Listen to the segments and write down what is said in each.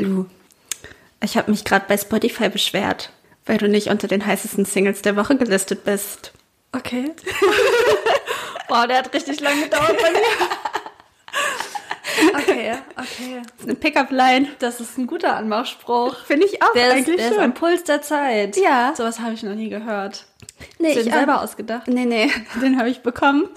Lou, ich habe mich gerade bei Spotify beschwert, weil du nicht unter den heißesten Singles der Woche gelistet bist. Okay. Wow, der hat richtig lange gedauert bei mir. Okay, okay. Das ist eine Pickup-Line. Das ist ein guter Anmachspruch. Finde ich auch Der ist, eigentlich der ist schon. am Puls der Zeit. Ja. Sowas habe ich noch nie gehört. Nee, Hast du ich den selber auch. ausgedacht? Nee, nee, den habe ich bekommen.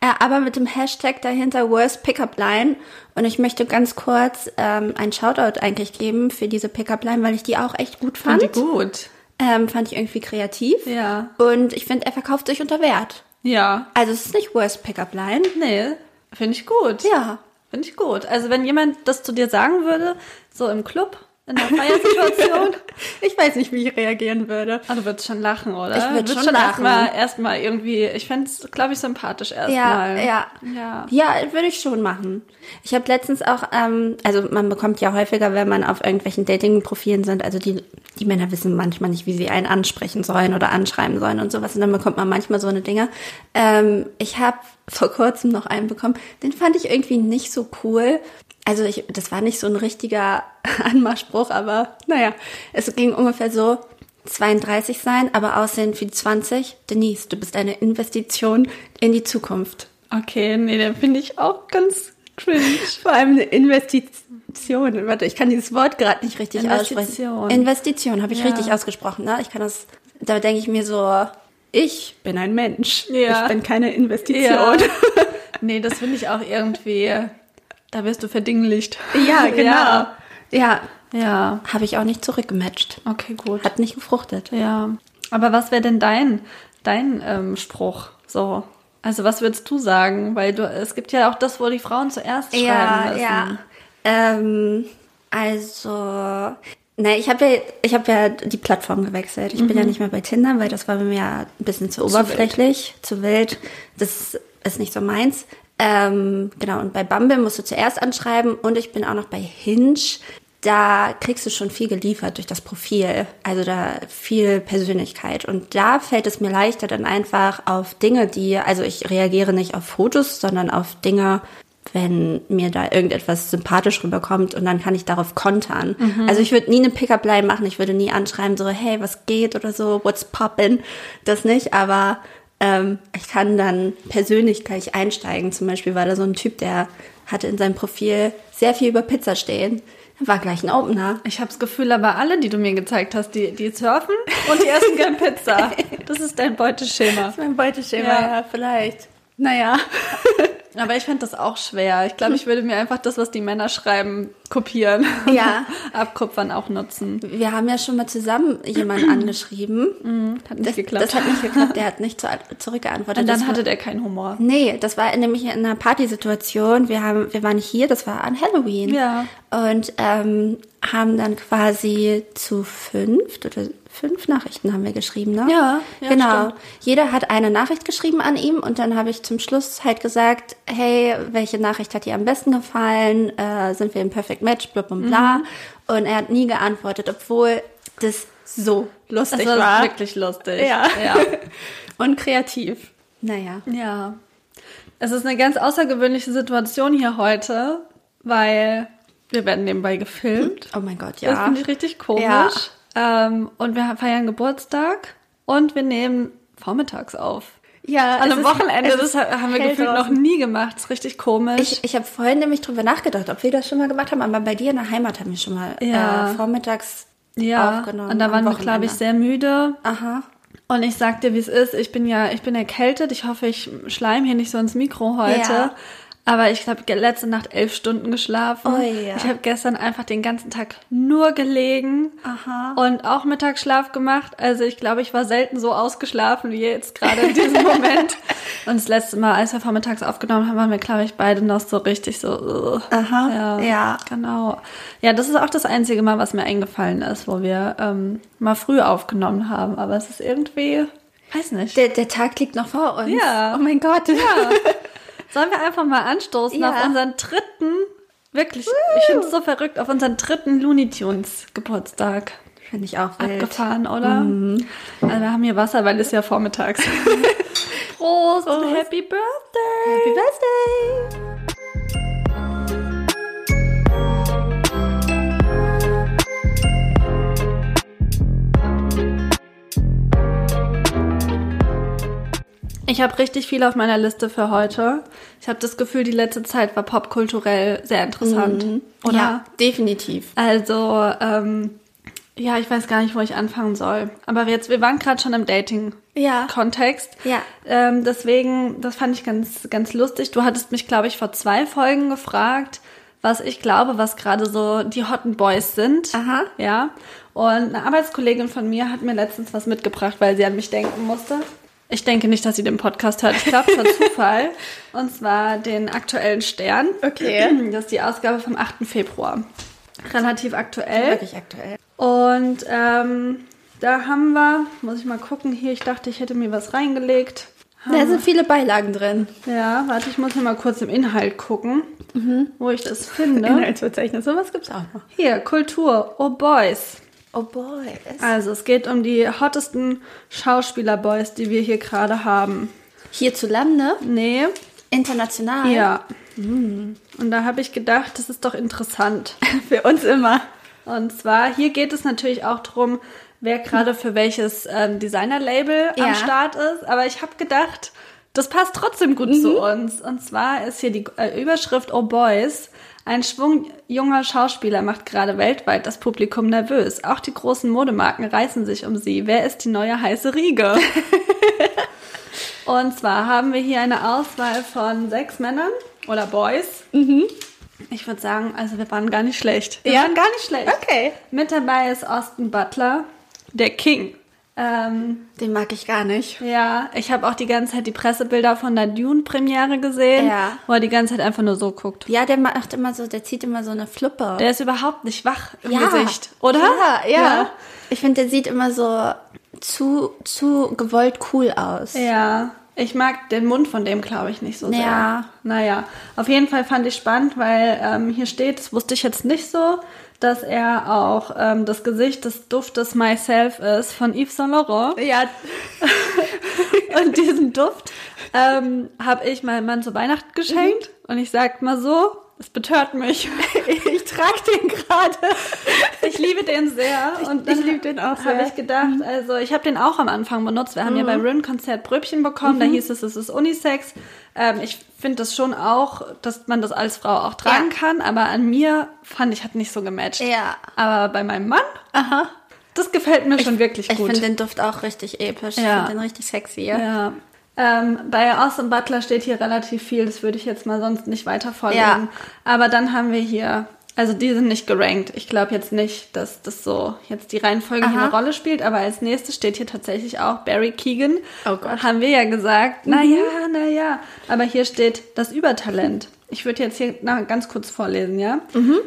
Äh, aber mit dem Hashtag dahinter Worst Pickup Line. Und ich möchte ganz kurz ähm, einen Shoutout eigentlich geben für diese Pickup Line, weil ich die auch echt gut fand. Fand die gut. Ähm, fand ich irgendwie kreativ. Ja. Und ich finde, er verkauft sich unter Wert. Ja. Also es ist nicht Worst Pickup Line. Nee, finde ich gut. Ja. Finde ich gut. Also wenn jemand das zu dir sagen würde, so im Club, in einer Feiersituation, Ich weiß nicht, wie ich reagieren würde. ah, du würdest schon lachen, oder? Ich würd Du würdest schon lachen. Erstmal, erstmal irgendwie, ich fände es, glaube ich, sympathisch Ja, erstmal. ja. Ja. Ja, würde ich schon machen. Ich habe letztens auch, ähm, also man bekommt ja häufiger, wenn man auf irgendwelchen Dating-Profilen sind, also die, die Männer wissen manchmal nicht, wie sie einen ansprechen sollen oder anschreiben sollen und sowas. Und dann bekommt man manchmal so eine Dinge. Ähm, ich habe vor kurzem noch einen bekommen, den fand ich irgendwie nicht so cool. Also ich, das war nicht so ein richtiger Anmachspruch, aber naja, es ging ungefähr so, 32 sein, aber aussehen wie 20. Denise, du bist eine Investition in die Zukunft. Okay, nee, den finde ich auch ganz cringe. Vor allem eine Investition. Warte, ich kann dieses Wort gerade nicht richtig Investition. aussprechen. Investition, habe ich Ja. richtig ausgesprochen, ne? Ich kann das, da denke ich mir so, ich bin ein Mensch. Ja. Ich bin keine Investition. Ja. nee, das finde ich auch irgendwie, da wirst du verdinglicht. Ja, genau. Ja. Ja, Ja. habe ich auch nicht zurückgematcht. Okay, gut. Hat nicht gefruchtet. Ja. Aber was wäre denn dein, dein ähm, Spruch? So. Also was würdest du sagen? Weil du, es gibt ja auch das, wo die Frauen zuerst schreiben Ja, müssen. ja. Ähm, also, ne, ich habe ja, ich habe ja die Plattform gewechselt. Ich bin ja nicht mehr bei Tinder, weil das war mir ja ein bisschen zu oberflächlich, zu wild. Das ist nicht so meins. Ähm, genau, und bei Bumble musst du zuerst anschreiben und ich bin auch noch bei Hinge. Da kriegst du schon viel geliefert durch das Profil, also da viel Persönlichkeit. Und da fällt es mir leichter dann einfach auf Dinge, die, also ich reagiere nicht auf Fotos, sondern auf Dinge, wenn mir da irgendetwas sympathisch rüberkommt und dann kann ich darauf kontern. Also ich würde nie eine Pickup-Line machen, ich würde nie anschreiben, so, hey, was geht oder so, what's poppin', das nicht, aber ähm, ich kann dann persönlich gleich einsteigen. Zum Beispiel war da so ein Typ, der hatte in seinem Profil sehr viel über Pizza stehen. War gleich ein Opener. Ich habe das Gefühl, aber alle, die du mir gezeigt hast, die, die surfen und die essen gern Pizza. Das ist dein Beuteschema. Das ist mein Beuteschema, Ja. ja, vielleicht. Naja. Aber ich fände das auch schwer. Ich glaube, ich würde mir einfach das, was die Männer schreiben, kopieren. Ja. Abkupfern auch nutzen. Wir haben ja schon mal zusammen jemanden angeschrieben. Hat nicht Das, geklappt. das hat nicht geklappt, der hat nicht zu, zurückgeantwortet. und dann Das hatte war, der keinen Humor. Nee, das war nämlich in einer Partysituation. Wir haben, wir waren hier, das war an Halloween. Ja. Und ähm, haben dann quasi zu fünf oder fünf Nachrichten haben wir geschrieben, ne? Ja, ja, genau. stimmt. Jeder hat eine Nachricht geschrieben an ihm und dann habe ich zum Schluss halt gesagt, hey, welche Nachricht hat dir am besten gefallen? Äh, sind wir im Perfect Match? Bla bla bla. Mhm. Und er hat nie geantwortet, obwohl das so Das lustig war war. wirklich lustig. Ja. ja. Und kreativ. Naja. Ja. Es ist eine ganz außergewöhnliche Situation hier heute, weil wir werden nebenbei gefilmt. Oh mein Gott, Das ja. finde ich richtig komisch. Ja. Ähm, und wir feiern Geburtstag und wir nehmen vormittags auf. Ja, An einem Wochenende, das haben wir gefühlt noch draußen. nie gemacht. Das ist richtig komisch. Ich, ich habe vorhin nämlich drüber nachgedacht, ob wir das schon mal gemacht haben, aber bei dir in der Heimat haben wir schon mal Ja. äh, vormittags ja, aufgenommen. und da waren wir, glaube ich, sehr müde. Aha. Und ich sag dir, wie es ist. Ich bin ja, ich bin erkältet. Ich hoffe, ich schleim hier nicht so ins Mikro heute. Ja. Aber ich habe letzte Nacht elf Stunden geschlafen. Oh ja. Ich habe gestern einfach den ganzen Tag nur gelegen Aha. und auch Mittagsschlaf gemacht. Also ich glaube, ich war selten so ausgeschlafen wie jetzt gerade in diesem Moment. Und das letzte Mal, als wir vormittags aufgenommen haben, waren wir, glaube ich, beide noch so richtig so. Uh. Aha. Ja, Ja. genau. Ja, das ist auch das einzige Mal, was mir eingefallen ist, wo wir ähm, mal früh aufgenommen haben. Aber es ist irgendwie, weiß nicht. Der, der Tag liegt noch vor uns. Ja. Oh mein Gott. Ja. Sollen wir einfach mal anstoßen Ja. auf unseren dritten, wirklich, ich finde es so verrückt, auf unseren dritten Looney Tunes Geburtstag. Finde ich auch wild. Abgefahren, oder? Also wir haben hier Wasser, weil es ja vormittags. Prost, und Happy Birthday! Happy Birthday. Ich habe richtig viel auf meiner Liste für heute. Ich habe das Gefühl, die letzte Zeit war popkulturell sehr interessant. Mhm. Oder? Ja, definitiv. Also, ähm, ja, ich weiß gar nicht, wo ich anfangen soll. Aber jetzt, wir waren gerade schon im Dating-Kontext. Ja. Ja. Ähm, deswegen, das fand ich ganz, ganz lustig. Du hattest mich, glaube ich, vor zwei Folgen gefragt, was ich glaube, was gerade so die Hotten Boys sind. Aha. Ja. Und eine Arbeitskollegin von mir hat mir letztens was mitgebracht, weil sie an mich denken musste. Ich denke nicht, dass sie den Podcast hört. Ich glaube, es war Zufall. Und zwar den aktuellen Stern. Okay. Das ist die Ausgabe vom 8. Februar. Relativ aktuell. Wirklich aktuell. Und ähm, da haben wir, muss ich mal gucken, hier, ich dachte, ich hätte mir was reingelegt. Da sind viele Beilagen drin. Ja, warte, ich muss hier mal kurz im Inhalt gucken, wo ich das finde. Inhaltsverzeichnis, sowas gibt's auch noch. Hier, Kultur, oh Boys. Oh boy. Also es geht um die hottesten Schauspieler-Boys, die wir hier gerade haben. Hierzulande, Nee, international. ja. Und da habe ich gedacht, das ist doch interessant. Für uns immer. Und zwar, hier geht es natürlich auch darum, wer gerade für welches ähm, Designer-Label am Ja. Start ist. Aber ich habe gedacht, das passt trotzdem gut zu uns. Und zwar ist hier die äh, Überschrift Oh Boys. Ein Schwung junger Schauspieler macht gerade weltweit das Publikum nervös. Auch die großen Modemarken reißen sich um sie. Wer ist die neue heiße Riege? Und zwar haben wir hier eine Auswahl von sechs Männern oder Boys. Ich würde sagen, also wir waren gar nicht schlecht. Wir Ja? waren gar nicht schlecht. Okay. Mit dabei ist Austin Butler, der King. Ähm, Den mag ich gar nicht. ja, ich habe auch die ganze Zeit die Pressebilder von der Dune-Premiere gesehen, Ja. wo er die ganze Zeit einfach nur so guckt. Ja, der macht immer so, der zieht immer so eine Fluppe. Der ist überhaupt nicht wach im ja. Gesicht, oder? Ja, ja. Ich finde, der sieht immer so zu, zu gewollt cool aus. Ja, ich mag den Mund von dem, glaube ich, nicht so sehr. Ja. Naja, auf jeden Fall fand ich spannend, weil ähm, hier steht, das wusste ich jetzt nicht so, dass er auch ähm, das Gesicht des Duftes Myself ist von Yves Saint Laurent. Ja. Und diesen Duft ähm, habe ich meinem Mann zu Weihnachten geschenkt. Und ich sag mal so, es betört mich. ich trage den gerade. Ich liebe den sehr. Und ich liebe den auch Habe sehr. ich gedacht, also ich habe den auch am Anfang benutzt. Wir haben ja beim Rin-Konzert Bröbchen bekommen. Da hieß es, es ist Unisex. Ähm, ich finde das schon auch, dass man das als Frau auch tragen Ja. kann. Aber an mir fand ich, hat nicht so gematcht. Ja. Aber bei meinem Mann, Aha. das gefällt mir schon wirklich Ich gut. finde den Duft auch richtig episch. Ich Ja. finde den richtig sexy. Ja. Ähm, bei Austin Butler steht hier relativ viel, das würde ich jetzt mal sonst nicht weiter vorlesen. Ja. Aber dann haben wir hier, also die sind nicht gerankt. Ich glaube jetzt nicht, dass das so jetzt die Reihenfolge hier Aha. eine Rolle spielt, aber als nächstes steht hier tatsächlich auch Barry Keegan. Oh Gott. Haben wir ja gesagt, na ja, na ja. Aber hier steht das Übertalent. Ich würde jetzt hier na, ganz kurz vorlesen, ja?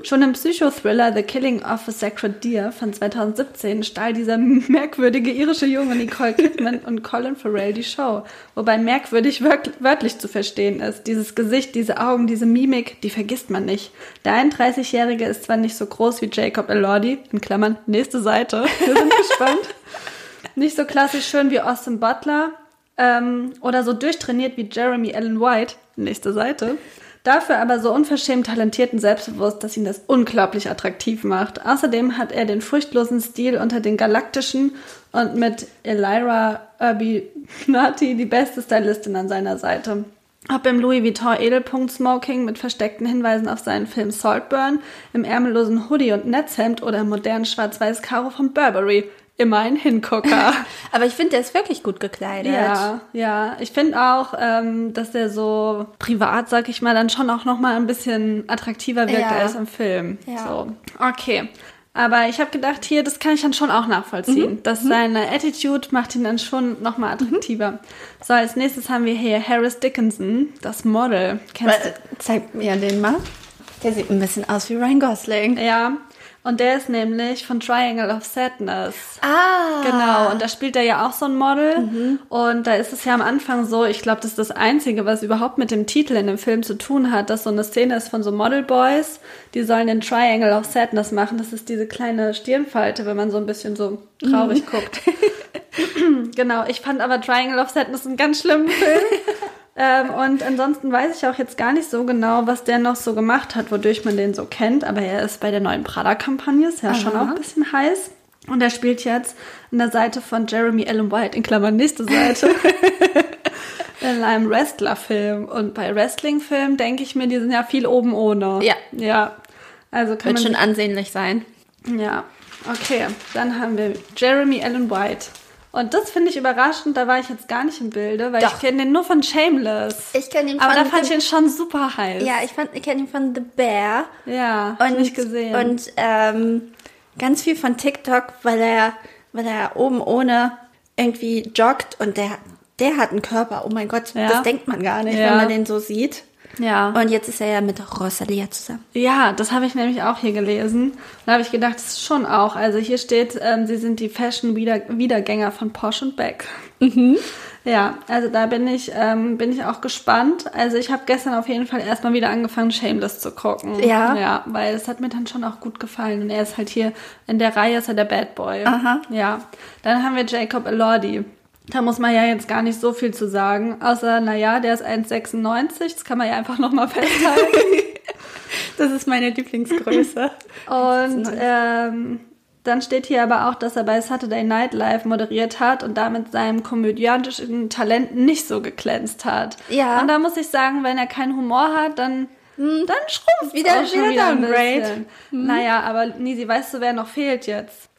Schon im Psychothriller The Killing of a Sacred Deer von 2017 stahl dieser merkwürdige irische Junge Nicole Kidman und Colin Farrell die Show. Wobei merkwürdig wörtl- wörtlich zu verstehen ist. Dieses Gesicht, diese Augen, diese Mimik, die vergisst man nicht. Der 31-Jährige ist zwar nicht so groß wie Jacob Elordi, in Klammern, nächste Seite. Wir sind gespannt. Nicht so klassisch schön wie Austin Butler ähm, oder so durchtrainiert wie Jeremy Allen White, nächste Seite. Dafür aber so unverschämt talentiert und selbstbewusst, dass ihn das unglaublich attraktiv macht. Außerdem hat er den furchtlosen Stil unter den Galaktischen und mit Elira Urbinati die beste Stylistin an seiner Seite. Ob im Louis Vuitton Edelpunkt Smoking mit versteckten Hinweisen auf seinen Film Saltburn, im ärmellosen Hoodie und Netzhemd oder im modernen schwarz-weiß Karo von Burberry. Immer ein Hingucker. Aber ich finde, der ist wirklich gut gekleidet. Ja, ja. Ich finde auch, ähm, dass der so privat, sag ich mal, dann schon auch noch mal ein bisschen attraktiver wirkt Ja. als im Film. Ja. So, okay. Aber ich habe gedacht, hier, das kann ich dann schon auch nachvollziehen. Mhm. Dass seine Attitude macht ihn dann schon noch mal attraktiver. So, als nächstes haben wir hier Harris Dickinson, das Model. Kennst Aber, äh, Zeig mir den mal. Der sieht ein bisschen aus wie Ryan Gosling. du? Ja. Und der ist nämlich von Triangle of Sadness. Ah. Genau, und da spielt er ja auch so ein Model. Und da ist es ja am Anfang so, ich glaube, das ist das Einzige, was überhaupt mit dem Titel in dem Film zu tun hat, dass so eine Szene ist von so Model Boys, die sollen den Triangle of Sadness machen. Das ist diese kleine Stirnfalte, wenn man so ein bisschen so traurig guckt. genau, ich fand aber Triangle of Sadness einen ganz schlimmen Film. ähm, und ansonsten weiß ich auch jetzt gar nicht so genau, was der noch so gemacht hat, wodurch man den so kennt. Aber er ist bei der neuen Prada-Kampagne, ist ja schon auch ein bisschen heiß. Und er spielt jetzt an der Seite von Jeremy Allen White, in Klammern nächste Seite. in einem Wrestlerfilm. Und bei Wrestlingfilmen denke ich mir, die sind ja viel oben ohne. Ja. Ja. Also kann Wird man schon ansehnlich sein. Ja, okay. Dann haben wir Jeremy Allen White. Und das finde ich überraschend, da war ich jetzt gar nicht im Bilde, weil Doch. ich kenne den nur von Shameless. Ich kenn ihn Aber von da fand ich ihn schon super heiß. Ja, ich, fand, ich kenne ihn von The Bear. Ja, Und, nicht gesehen. und ähm, ganz viel von TikTok, weil er, weil er oben ohne irgendwie joggt und der, der hat einen Körper. Oh mein Gott, Ja. das denkt man gar nicht, Ja. wenn man den so sieht. Ja. Und jetzt ist er ja mit Rosalia zusammen. Ja, das habe ich nämlich auch hier gelesen. Da habe ich gedacht, das ist schon auch. Also hier steht, ähm, sie sind die Fashion-Wiedergänger von Porsche und Beck. Ja, also da bin ich, ähm, bin ich auch gespannt. Also ich habe gestern auf jeden Fall erstmal wieder angefangen, Shameless zu gucken. Ja. Ja, weil es hat mir dann schon auch gut gefallen. Und er ist halt hier in der Reihe, ist er der Bad Boy. Aha. Ja. Dann haben wir Jacob Elordi. Da muss man ja jetzt gar nicht so viel zu sagen. Außer, naja, der ist 1,96. Das kann man ja einfach nochmal festhalten. Das ist meine Lieblingsgröße. Und ähm, dann steht hier aber auch, dass er bei Saturday Night Live moderiert hat und damit seinem komödiantischen Talent nicht so geglänzt hat. Ja. Und da muss ich sagen, wenn er keinen Humor hat, dann, dann schrumpft Wieder- auch schon wieder wieder ein bisschen. Naja, aber Nisi, weißt du, wer noch fehlt jetzt?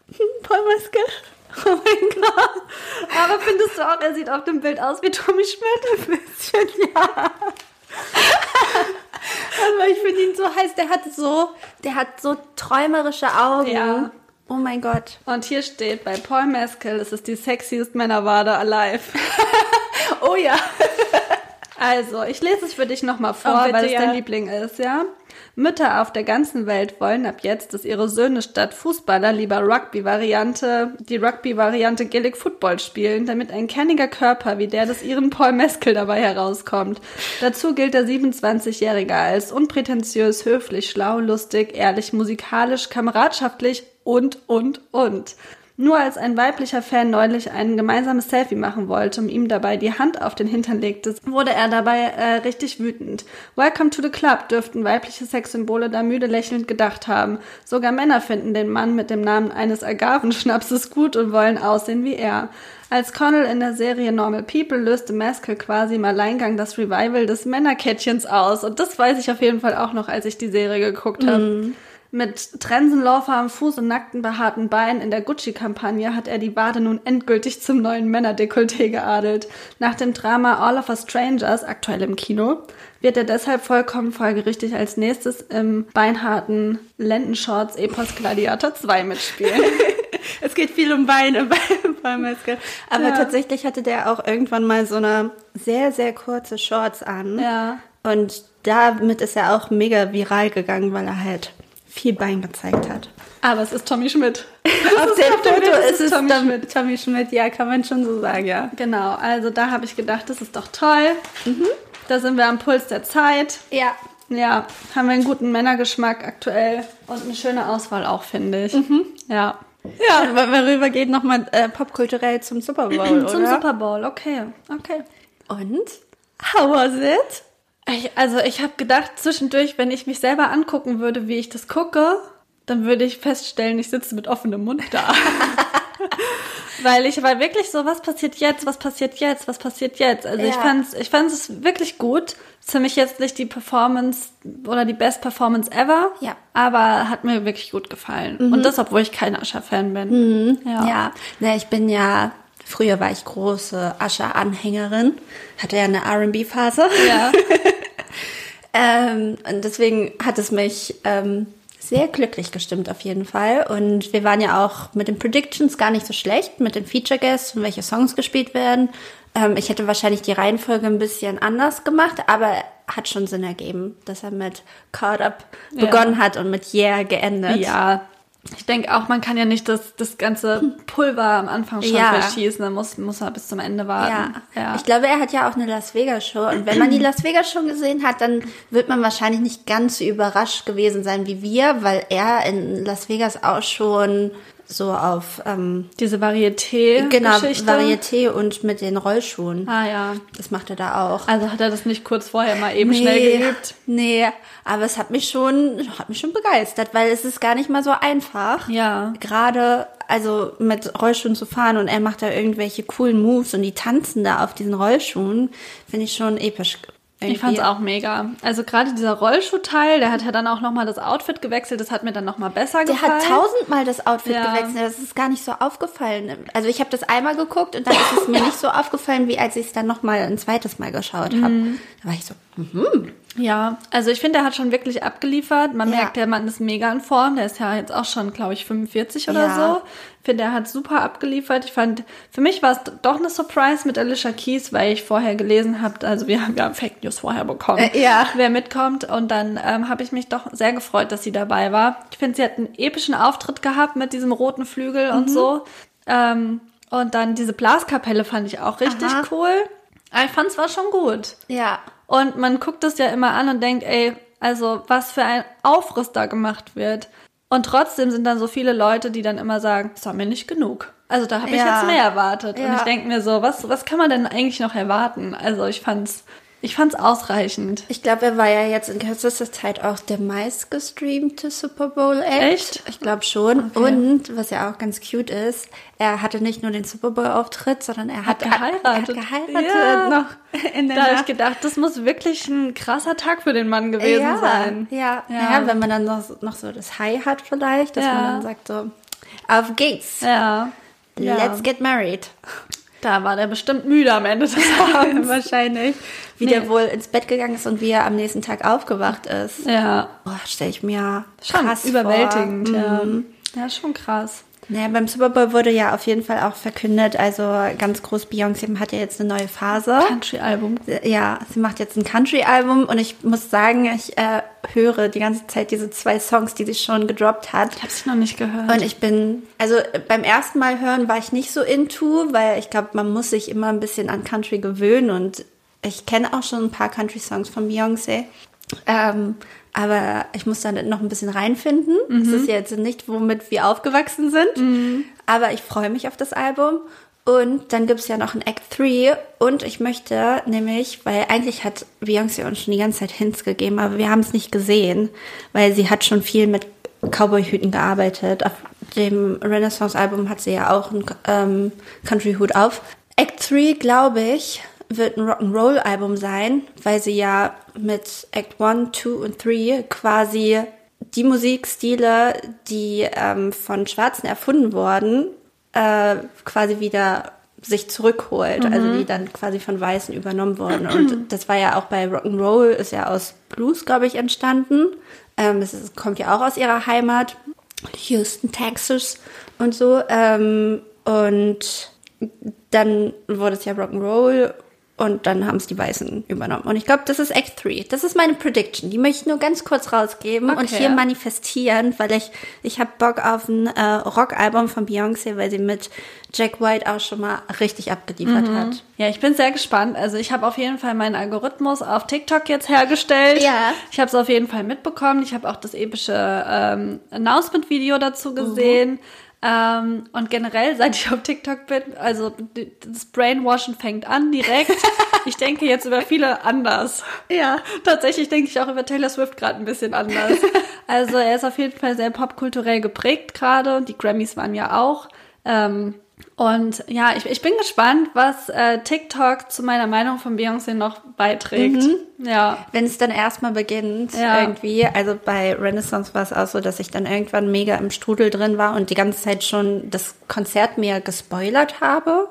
Paul Maske. Oh mein Gott. Findest du auch, er sieht auf dem Bild aus wie Tommy Schmidt? Ein bisschen, ja. Aber ich finde ihn so heiß. Der hat so, der hat so träumerische Augen. Ja. Oh mein Gott. Und hier steht bei Paul Mescal, es ist die sexiest Männerwade alive. Oh ja. Also, ich lese es für dich nochmal vor, Oh, bitte, weil es ja. dein Liebling ist, ja? Mütter auf der ganzen Welt wollen ab jetzt, dass ihre Söhne statt Fußballer lieber Rugby-Variante, die Rugby-Variante Gaelic Football spielen, damit ein kerniger Körper wie der des ihren Paul Meskel dabei herauskommt. Dazu gilt der 27-Jährige als unprätentiös, höflich, schlau, lustig, ehrlich, musikalisch, kameradschaftlich und, und, und. Nur als ein weiblicher Fan neulich ein gemeinsames Selfie machen wollte, um ihm dabei die Hand auf den Hintern legte, wurde er dabei äh, richtig wütend. Welcome to the Club dürften weibliche Sexsymbole da müde lächelnd gedacht haben. Sogar Männer finden den Mann mit dem Namen eines Agavenschnapses gut und wollen aussehen wie er. Als Connell in der Serie Normal People löste Maskell quasi im Alleingang das Revival des Männerkettchens aus. Und das weiß ich auf jeden Fall auch noch, als ich die Serie geguckt habe. Mit Trensenläufer am Fuß und nackten behaarten Beinen in der Gucci-Kampagne hat er die Wade nun endgültig zum neuen Männerdekolleté geadelt. Nach dem Drama All of Us Strangers, aktuell im Kino, wird er deshalb vollkommen folgerichtig als nächstes im beinharten Lendenshorts Epos Gladiator 2 mitspielen. Es geht viel um Beine bei. Aber Ja. tatsächlich hatte der auch irgendwann mal so eine sehr, sehr kurze Shorts an. Ja. Und damit ist er auch mega viral gegangen, weil er halt viel Bein gezeigt hat. Aber es ist Tommy Schmidt. Auf dem Foto ist es Tommy Tommy Schmidt. Tommy Schmidt, ja, kann man schon so sagen, ja. Genau, also da habe ich gedacht, das ist doch toll. Da sind wir am Puls der Zeit. Ja. Ja, haben wir einen guten Männergeschmack aktuell und eine schöne Auswahl auch, finde ich. Ja. Ja, aber wir rübergehen nochmal äh, popkulturell zum Super Bowl, Zum oder? Super Bowl, okay, okay. Und? How was it? Ich, also ich habe gedacht, zwischendurch, wenn ich mich selber angucken würde, wie ich das gucke, dann würde ich feststellen, ich sitze mit offenem Mund da. Weil ich war wirklich so, was passiert jetzt, was passiert jetzt, was passiert jetzt. Also ich Ja. fand's, ich fand es wirklich gut. Ist für mich jetzt nicht die Performance oder die Best Performance ever. Ja. Mhm. Aber hat mir wirklich gut gefallen. Und das, obwohl ich kein Ascher-Fan bin. Ja. Ja, ne, ich bin ja, früher war ich große Ascher-Anhängerin, hatte ja eine R&B-Phase. Ja. Ähm, und deswegen hat es mich ähm, sehr glücklich gestimmt auf jeden Fall. Und wir waren ja auch mit den Predictions gar nicht so schlecht, mit den Feature Guests und welche Songs gespielt werden. Ähm, ich hätte wahrscheinlich die Reihenfolge ein bisschen anders gemacht, aber hat schon Sinn ergeben, dass er mit Caught Up Ja. begonnen hat und mit Yeah geendet. Ja. Ich denke auch, man kann ja nicht das, das ganze Pulver am Anfang schon Ja. verschießen, dann muss, muss er bis zum Ende warten. Ja. ich glaube, er hat ja auch eine Las Vegas Show und wenn man die Las Vegas Show gesehen hat, dann wird man wahrscheinlich nicht ganz so überrascht gewesen sein wie wir, weil er in Las Vegas auch schon so auf ähm, Diese Varieté. genau Geschichte. Varieté und mit den Rollschuhen. Ah ja. Das macht er da auch. Also hat er das nicht kurz vorher mal eben schnell geübt? Nee, aber es hat mich schon, hat mich schon begeistert, weil es ist gar nicht mal so einfach. Ja. Gerade, also mit Rollschuhen zu fahren und er macht da irgendwelche coolen Moves und die tanzen da auf diesen Rollschuhen, finde ich schon episch. Ich fand's auch mega. Also gerade dieser Rollschuhteil, der hat ja dann auch nochmal das Outfit gewechselt, das hat mir dann nochmal besser Der gefallen. hat tausendmal das Outfit Ja. gewechselt. Das ist gar nicht so aufgefallen. Also ich habe das einmal geguckt und dann ist es mir nicht so aufgefallen, wie als ich es dann nochmal ein zweites Mal geschaut habe. Mhm. Da war ich so, mhm. Ja, also ich finde, er hat schon wirklich abgeliefert. Man Ja. merkt, der Mann ist mega in Form. Der ist ja jetzt auch schon, glaube ich, 45 oder Ja. so. Ich finde, er hat super abgeliefert. Ich fand, für mich war es doch eine Surprise mit Alicia Keys, weil ich vorher gelesen habe, also wir haben ja Fake News vorher bekommen, Äh, ja. wer mitkommt. Und dann ähm, habe ich mich doch sehr gefreut, dass sie dabei war. Ich finde, sie hat einen epischen Auftritt gehabt mit diesem roten Flügel Mhm. und so. Ähm, und dann diese Blaskapelle fand ich auch richtig Aha. cool. Aber ich fand es war schon gut. ja. Und man guckt es ja immer an und denkt, ey, also was für ein Aufriss da gemacht wird. Und trotzdem sind dann so viele Leute, die dann immer sagen, das war mir nicht genug. Also da habe ich Ja. jetzt mehr erwartet. Und Ja. ich denke mir so, was, was kann man denn eigentlich noch erwarten? Also ich fand's, ich fand's ausreichend. Ich glaube, er war ja jetzt in kürzester Zeit auch der meistgestreamte Super Bowl Act. Echt? Ich glaube schon. Okay. Und was ja auch ganz cute ist, er hatte nicht nur den Super Bowl Auftritt, sondern er hat, Hat geheiratet. Er hat geheiratet Ja. noch in der Da habe ich gedacht, das muss wirklich ein krasser Tag für den Mann gewesen ja, sein. Ja, Ja. ja. wenn man dann noch, so- noch so das High hat vielleicht, dass man dann sagt so, auf geht's, ja. let's get married. Da war der bestimmt müde am Ende des Abends. Wahrscheinlich. Wie Nee. der wohl ins Bett gegangen ist und wie er am nächsten Tag aufgewacht ist. ja. Boah, stelle ich mir Schon krass überwältigend, vor. ja. Mhm. Ja, schon krass. Naja, beim Super Bowl wurde ja auf jeden Fall auch verkündet, also ganz groß, Beyoncé hat ja jetzt eine neue Phase. Country-Album. Ja, sie macht jetzt ein Country-Album und ich muss sagen, ich äh, höre die ganze Zeit diese zwei Songs, die sie schon gedroppt hat. Ich habe es noch nicht gehört. Und ich bin, also beim ersten Mal hören war ich nicht so into, weil ich glaube, man muss sich immer ein bisschen an Country gewöhnen und ich kenne auch schon ein paar Country-Songs von Beyoncé. Ähm, aber ich muss dann noch ein bisschen reinfinden. Das ist jetzt nicht, womit wir aufgewachsen sind. Aber ich freue mich auf das Album. Und dann gibt es ja noch ein Act 3. Und ich möchte nämlich, weil eigentlich hat Beyoncé uns schon die ganze Zeit Hints gegeben, aber wir haben es nicht gesehen, weil sie hat schon viel mit Cowboy-Hüten gearbeitet. Auf dem Renaissance-Album hat sie ja auch einen ähm, Country-Hut auf. Act 3, glaube ich, wird ein Rock'n'Roll-Album sein, weil sie ja mit Act 1, 2 und 3 quasi die Musikstile, die ähm, von Schwarzen erfunden wurden, äh, quasi wieder sich zurückholt, also die dann quasi von Weißen übernommen wurden. Und das war ja auch bei Rock'n'Roll, ist ja aus Blues, glaube ich, entstanden. Ähm, das ist, kommt ja auch aus ihrer Heimat, Houston, Texas und so. Ähm, und dann wurde es ja Rock'n'Roll und dann haben es die Weißen übernommen. Und ich glaube, das ist Act 3. Das ist meine Prediction. Die möchte ich nur ganz kurz rausgeben und Okay. hier manifestieren, weil ich, ich habe Bock auf ein äh, Rockalbum von Beyoncé, weil sie mit Jack White auch schon mal richtig abgeliefert hat. Ja, ich bin sehr gespannt. Also ich habe auf jeden Fall meinen Algorithmus auf TikTok jetzt hergestellt. Ja. Ich habe es auf jeden Fall mitbekommen. Ich habe auch das epische ähm, Announcement-Video dazu gesehen. Ähm, und generell, seit ich auf TikTok bin, also das Brainwashen fängt an direkt. ich denke jetzt über viele anders. Ja. Tatsächlich denke ich auch über Taylor Swift gerade ein bisschen anders. Also er ist auf jeden Fall sehr popkulturell geprägt gerade. Die Grammys waren ja auch. Ähm, und ja, ich, ich bin gespannt, was äh, TikTok zu meiner Meinung von Beyoncé noch beiträgt. Ja. Wenn es dann erstmal beginnt, Ja. irgendwie, also bei Renaissance war es auch so, dass ich dann irgendwann mega im Strudel drin war und die ganze Zeit schon das Konzert mir gespoilert habe.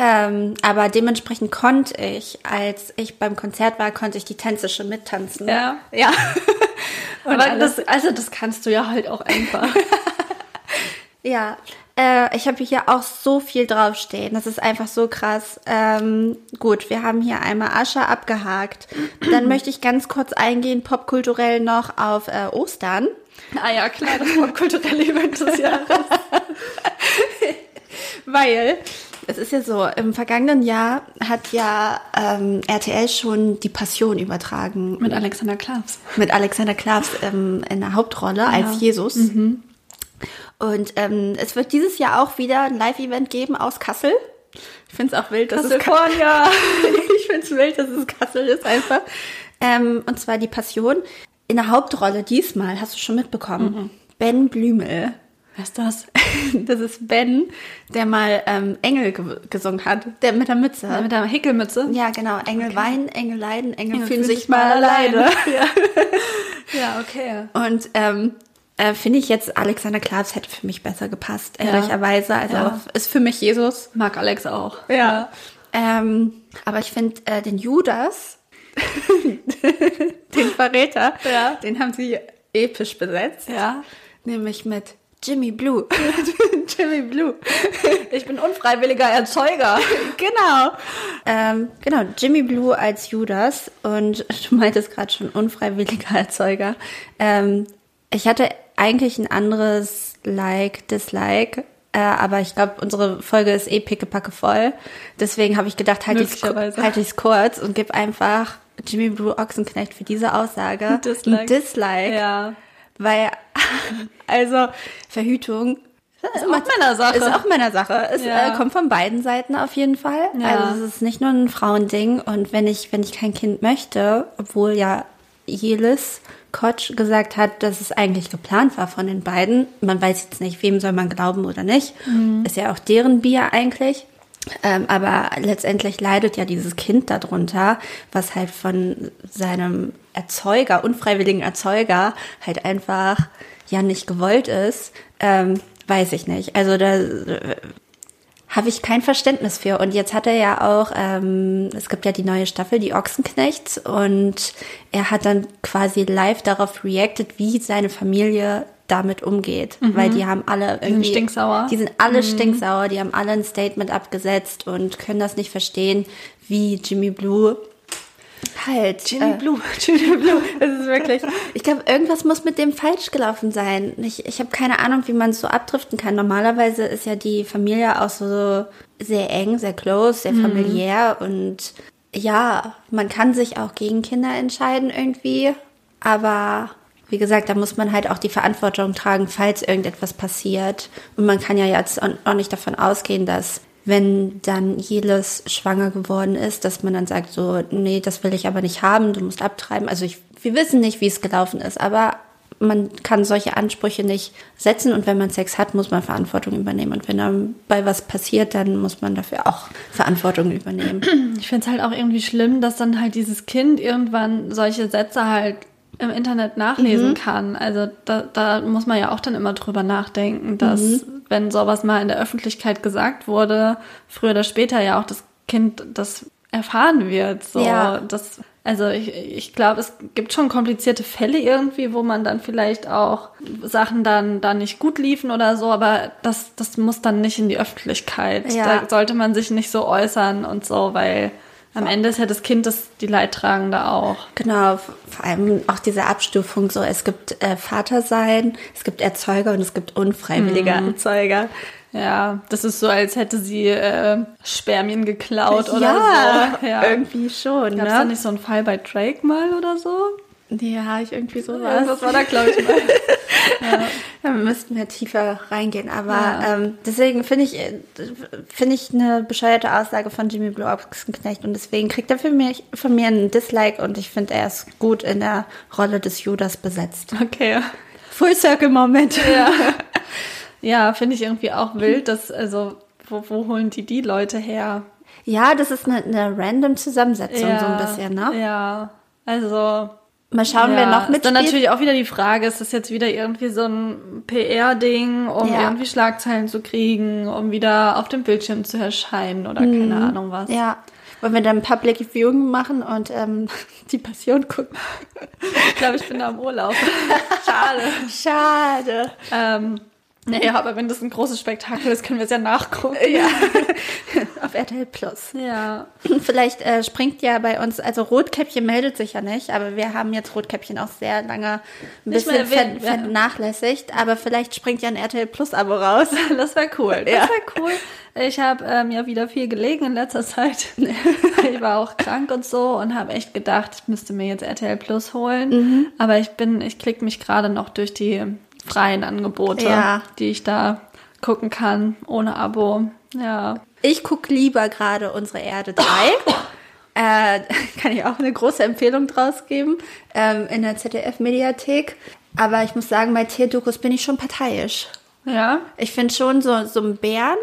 Ähm, aber dementsprechend konnte ich, als ich beim Konzert war, konnte ich die Tänze schon mittanzen. Ja. Ja. Aber alles- das, also das kannst du ja halt auch einfach. Ja, äh, ich habe hier auch so viel draufstehen. Das ist einfach so krass. Ähm, gut, wir haben hier einmal Asche abgehakt. Dann möchte ich ganz kurz eingehen, popkulturell noch auf äh, Ostern. ah ja, klar, das popkulturelle Event des Jahres. Weil es ist ja so, im vergangenen Jahr hat ja ähm, RTL schon die Passion übertragen. Mit Alexander Klavs. Mit Alexander Klavs ähm, in der Hauptrolle als Jesus. Und ähm, es wird dieses Jahr auch wieder ein Live-Event geben aus Kassel. Ich finde es auch wild, dass es California. ich finde es wild, dass es Kassel ist einfach. Ähm, und zwar die Passion. In der Hauptrolle diesmal, hast du schon mitbekommen, Ben Blümel. Wer ist das? Das ist Ben, der mal ähm, Engel ge gesungen hat, der mit der Mütze. Mit der Häkelmütze? ja, genau. Engel weinen, Engel leiden, Engel, Engel fühlen sich mal alleine. Ja. ja, okay. Und ähm, äh, finde ich jetzt, Alexander Klavs hätte für mich besser gepasst, ehrlicherweise. Also Ja. ist für mich Jesus. Mag Alex auch. Ja. Ähm, aber ich finde äh, den Judas, den Verräter, Ja. den haben sie episch besetzt. Ja. Nämlich mit Jimmy Blue. Jimmy Blue. Ich bin unfreiwilliger Erzeuger. genau. Ähm, genau, Jimmy Blue als Judas und du meintest gerade schon unfreiwilliger Erzeuger. Ähm, ich hatte eigentlich ein anderes Like, Dislike, äh, aber ich glaube, unsere Folge ist eh pickepacke voll. Deswegen habe ich gedacht, halte ich Möglicherweise. halt ich's kurz und gib einfach Jimmy Blue Ochsenknecht für diese Aussage Dislike. ein Dislike. Ja. Weil, also, Verhütung Ist auch Männersache. ist auch Männersache. Es Ja. äh, kommt von beiden Seiten auf jeden Fall. Ja. Also es ist nicht nur ein Frauending. Und wenn ich, wenn ich kein Kind möchte, obwohl ja Jelis Kotsch gesagt hat, dass es eigentlich geplant war von den beiden, man weiß jetzt nicht, wem soll man glauben oder nicht. Mhm. Ist ja auch deren Bier eigentlich. Ähm, aber letztendlich leidet ja dieses Kind darunter, was halt von seinem Erzeuger, unfreiwilligen Erzeuger, halt einfach ja nicht gewollt ist. Ähm, weiß ich nicht. Also da habe ich kein Verständnis für. Und jetzt hat er ja auch, ähm, es gibt ja die neue Staffel, die Ochsenknechts, und er hat dann quasi live darauf reacted, wie seine Familie damit umgeht. Weil die haben alle irgendwie. stinksauer. Die sind alle stinksauer, die haben alle ein Statement abgesetzt und können das nicht verstehen, wie Jimmy Blue halt. Jimmy äh, Blue. Jimmy Blue. Das ist wirklich. Ich glaube, irgendwas muss mit dem falsch gelaufen sein. Ich, ich habe keine Ahnung, wie man es so abdriften kann. Normalerweise ist ja die Familie auch so sehr eng, sehr close, sehr familiär und ja, man kann sich auch gegen Kinder entscheiden irgendwie, aber wie gesagt, da muss man halt auch die Verantwortung tragen, falls irgendetwas passiert. Und man kann ja jetzt auch nicht davon ausgehen, dass wenn dann Jelis schwanger geworden ist, dass man dann sagt so, nee, das will ich aber nicht haben, du musst abtreiben. Also ich, wir wissen nicht, wie es gelaufen ist, aber man kann solche Ansprüche nicht setzen und wenn man Sex hat, muss man Verantwortung übernehmen. Und wenn dann bei was passiert, dann muss man dafür auch Verantwortung übernehmen. Ich finde es halt auch irgendwie schlimm, dass dann halt dieses Kind irgendwann solche Sätze halt im Internet nachlesen kann. Also da, da muss man ja auch dann immer drüber nachdenken, dass wenn sowas mal in der Öffentlichkeit gesagt wurde, früher oder später ja auch das Kind das erfahren wird. So, Ja. das, also ich, ich glaube, es gibt schon komplizierte Fälle irgendwie, wo man dann vielleicht auch Sachen dann, dann nicht gut liefen oder so, aber das, das muss dann nicht in die Öffentlichkeit. Ja. Da sollte man sich nicht so äußern und so, weil am Ende ist ja das Kind das die Leidtragende auch. Genau, vor allem auch diese Abstufung so, es gibt äh, Vatersein, es gibt Erzeuger und es gibt unfreiwillige Erzeuger. Ja, das ist so, als hätte sie äh, Spermien geklaut oder ja, so. Ja, irgendwie schon, Gab es da ne? nicht so einen Fall bei Drake mal oder so? Ja, ich irgendwie sowas. Irgendwas war da, glaube ich, mal. Da müssten wir tiefer reingehen. Aber Ja. ähm, deswegen finde ich, äh, finde ich eine bescheuerte Aussage von Jimmy Blue Ochsenknecht und deswegen kriegt er für mich, von mir einen Dislike und ich finde, er ist gut in der Rolle des Judas besetzt. Okay. Full Circle Moment. Ja, ja finde ich irgendwie auch wild, dass, also, wo, wo holen die die Leute her? Ja, das ist eine, eine random Zusammensetzung ja, so ein bisschen, ne? Ja, also. Mal schauen, ja, wer noch Ist mitspielt. dann natürlich auch wieder die Frage, ist das jetzt wieder irgendwie so ein PR-Ding, um Ja. irgendwie Schlagzeilen zu kriegen, um wieder auf dem Bildschirm zu erscheinen oder keine Ahnung was. Ja. Wollen wir dann Public Viewing machen und ähm, die Passion gucken? Ich glaube, ich bin da im Urlaub. Schade. Schade. ähm, naja, aber wenn das ein großes Spektakel ist, können wir es ja nachgucken. Ja. Auf RTL Plus. Ja. Vielleicht äh, springt ja bei uns, also Rotkäppchen meldet sich ja nicht, aber wir haben jetzt Rotkäppchen auch sehr lange ein Nicht bisschen erwähnt, ver ja. vernachlässigt, aber vielleicht springt ja ein RTL Plus Abo raus. Das wäre cool. Das Ja. wäre cool. Ich habe ähm, ja wieder viel gelegen in letzter Zeit. ich war auch krank und so und habe echt gedacht, ich müsste mir jetzt RTL Plus holen. Aber ich bin, ich klicke mich gerade noch durch die freien Angebote, Ja. die ich da gucken kann, ohne Abo. Ja. Ich gucke lieber gerade unsere Erde 3. äh, kann ich auch eine große Empfehlung draus geben. Ähm, in der ZDF-Mediathek. Aber ich muss sagen, bei Tierdokus bin ich schon parteiisch. Ja. Ich finde schon so, so einen Bären,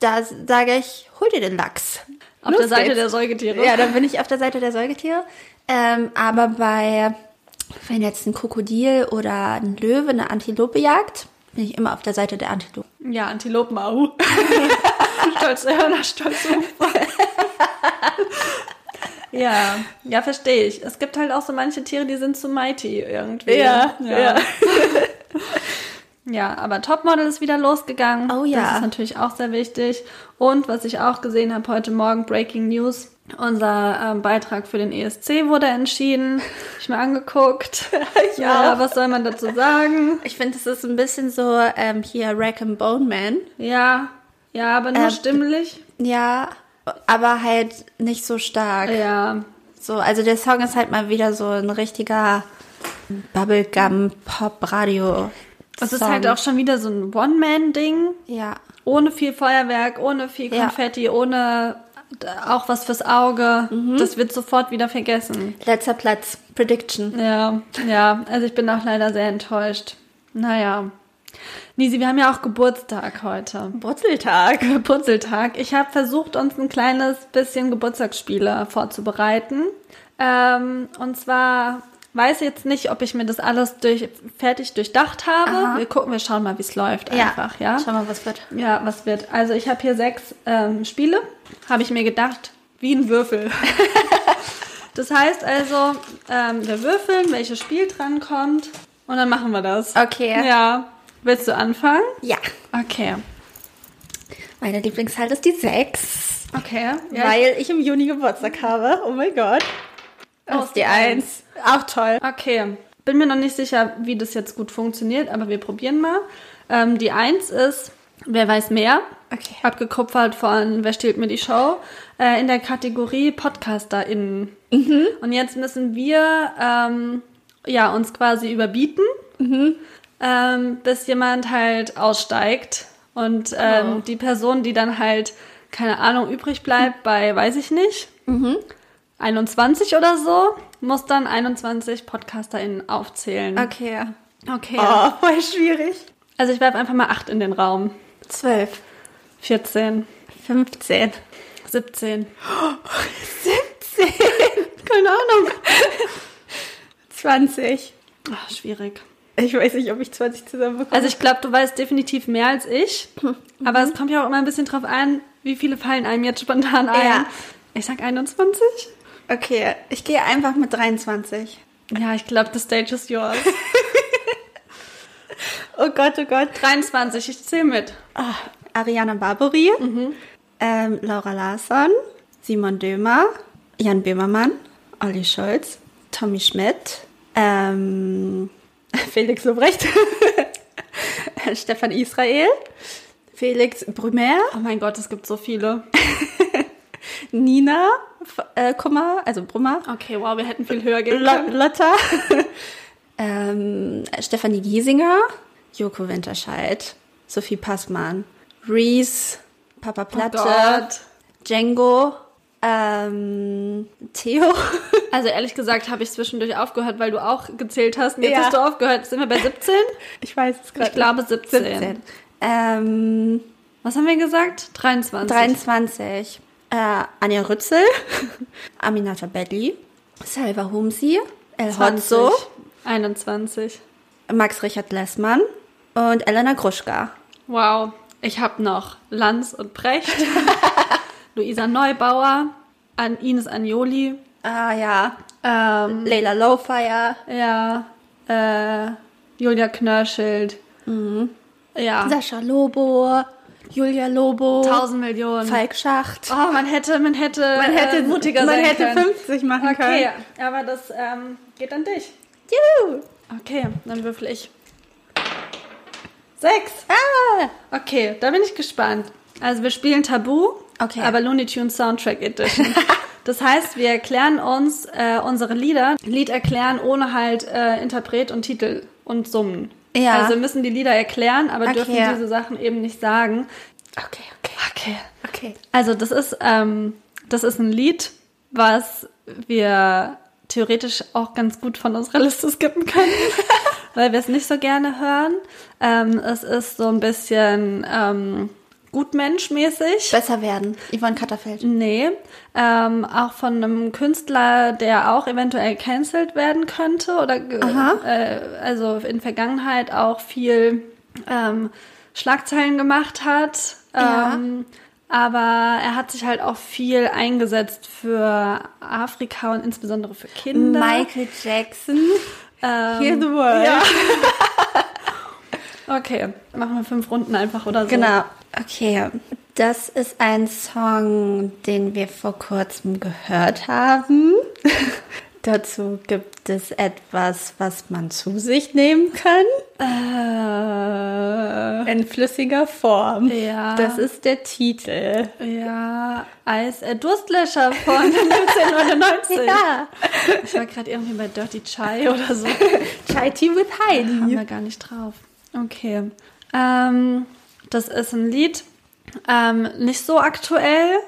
da sage ich, hol dir den Lachs. Auf Los der Seite geht's. der Säugetiere. Ja, dann bin ich auf der Seite der Säugetiere. Ähm, aber bei, wenn jetzt ein Krokodil oder ein Löwe eine Antilope jagt, bin ich immer auf der Seite der Antilope. Ja, Antilopen, au. stolze Hörner, stolze Hufe. ja, ja, verstehe ich. Es gibt halt auch so manche Tiere, die sind zu mighty irgendwie. Ja, ja. ja. Ja, aber Topmodel ist wieder losgegangen. Oh ja. Das ist natürlich auch sehr wichtig. Und was ich auch gesehen habe heute Morgen, Breaking News, unser ähm, Beitrag für den ESC wurde entschieden. Hab Ich mir angeguckt. Ja, auch. was soll man dazu sagen? Ich finde, es ist ein bisschen so ähm, hier Rack and Bone Man. Ja, ja, aber nur Ähm, stimmlich. Ja, aber halt nicht so stark. Ja, So, also der Song ist halt mal wieder so ein richtiger Bubblegum-Pop-Radio. es ist halt auch schon wieder so ein One-Man-Ding. Ja. Ohne viel Feuerwerk, ohne viel Ja. Konfetti, ohne äh, auch was fürs Auge. Mhm. Das wird sofort wieder vergessen. Letzter Platz. Prediction. Ja, ja, also ich bin auch leider sehr enttäuscht. Naja. Nisi, wir haben ja auch Geburtstag heute. Brutzeltag. Geburtstag. Ich habe versucht, uns ein kleines bisschen Geburtstagsspiele vorzubereiten. Ähm, und zwar weiß jetzt nicht, ob ich mir das alles durch, fertig durchdacht habe. Aha. Wir gucken, wir schauen mal, wie es läuft Ja. einfach, ja. Schau mal, was wird. Ja, was wird? Also ich habe hier sechs ähm, Spiele, habe ich mir gedacht, wie ein Würfel. das heißt also, ähm, wir würfeln, welches Spiel dran kommt und dann machen wir das. Okay. Ja. Willst du anfangen? Ja. Okay. Meine Lieblingszahl ist die 6. Okay. Ja, weil ich im Juni Geburtstag habe. Oh mein Gott. Das ist die 1. Auch toll. Okay. Bin mir noch nicht sicher, wie das jetzt gut funktioniert, aber wir probieren mal. Ähm, die 1 ist, wer weiß mehr? Okay. Abgekupfert von Wer stiehlt mir die Show? Äh, in der Kategorie PodcasterInnen. Mhm. Und jetzt müssen wir ähm, ja, uns quasi überbieten, Mhm. ähm, bis jemand halt aussteigt. Und ähm, Oh. die Person, die dann halt, keine Ahnung, übrig bleibt bei, weiß ich nicht, Mhm. 21 oder so, muss dann 21 PodcasterInnen aufzählen. Okay. Okay. Oh, voll schwierig. Also ich werfe einfach mal 8 in den Raum. 12. 14, 15. 17. 17. Keine Ahnung. 20. Ach, schwierig. Ich weiß nicht, ob ich 20 zusammenbekomme. Also ich glaube, du weißt definitiv mehr als ich. Aber es kommt ja auch immer ein bisschen drauf an, wie viele fallen einem jetzt spontan ein. Ja. Ich sag 21. okay, ich gehe einfach mit 23. Ja, ich glaube, the stage is yours. Oh Gott, oh Gott. 23, ich zähle mit. Ah, Ariana Barbary, ähm, Laura Larsson, Simon Dömer, Jan Böhmermann, Olli Scholz, Tommy Schmidt, ähm, Felix Lobrecht, Stefan Israel, Felix Brümer, Oh mein Gott, es gibt so viele. Nina äh, Kummer, also Brummer, Okay, wow, wir hätten viel höher gehen können. Lotta, ähm, Stefanie Giesinger, Joko Winterscheid, Sophie Passmann, Reese, Papa Platte, Oh. Django, ähm, Theo. Also ehrlich gesagt habe ich zwischendurch aufgehört, weil du auch gezählt hast. Und jetzt Ja. hast du aufgehört. Sind wir bei 17? Ich weiß es gerade. Ich glaube 17. 17. Ähm, Was haben wir gesagt? 23. 23. Äh, Anja Rützel, Aminata Belli, Salva Humsi, El 20. Hotzo, 21. Max Richard Lessmann und Elena Gruschka. Wow. Ich habe noch Lanz und Brecht, Luisa Neubauer, an Ines Agnoli, Ah ja, ähm, Leila Lowfire, ja, äh, Julia Knörschild. Ja, Sascha Lobo, Julia Lobo, 1000 Millionen. Falk Schacht. Oh, man hätte, man hätte, man hätte äh, mutiger man sein hätte können. 50 machen Okay, können. aber das ähm, geht an dich. Juhu. Okay, dann würfel ich. Sechs. Ah. Okay, da bin ich gespannt. Also wir spielen Tabu, Okay. aber Looney Tunes Soundtrack Edition. Das heißt, wir erklären uns äh, unsere Lieder, Lied erklären ohne halt äh, Interpret und Titel und Summen. Ja. Also müssen die Lieder erklären, aber Okay, dürfen diese Sachen eben nicht sagen. Okay, okay, Okay. okay. Also das ist, ähm, das ist ein Lied, was wir theoretisch auch ganz gut von unserer Liste skippen können, weil wir es nicht so gerne hören. Ähm, es ist so ein bisschen ähm, Gutmenschmäßig. Besser werden. Yvonne Katterfeld. Nee, ähm, auch von einem Künstler, der auch eventuell cancelled werden könnte oder äh, also in Vergangenheit auch viel ähm, Schlagzeilen gemacht hat. Ja. Ähm, aber er hat sich halt auch viel eingesetzt für Afrika und insbesondere für Kinder. Michael Jackson. ähm, Heal the world. Ja. okay, machen wir fünf Runden einfach oder so. Genau. Okay. Das ist ein Song, den wir vor kurzem gehört haben. Dazu gibt es etwas, was man zu sich nehmen kann. Äh, In flüssiger Form. Ja. Das ist der Titel. Ja, Eis, äh, Durstlöscher von 1999. Ja. Ich war gerade irgendwie bei Dirty Chai oder so. Chai Tea with Haben Heidi. wir gar nicht drauf. Okay. Ähm, das ist ein Lied, ähm, nicht so aktuell.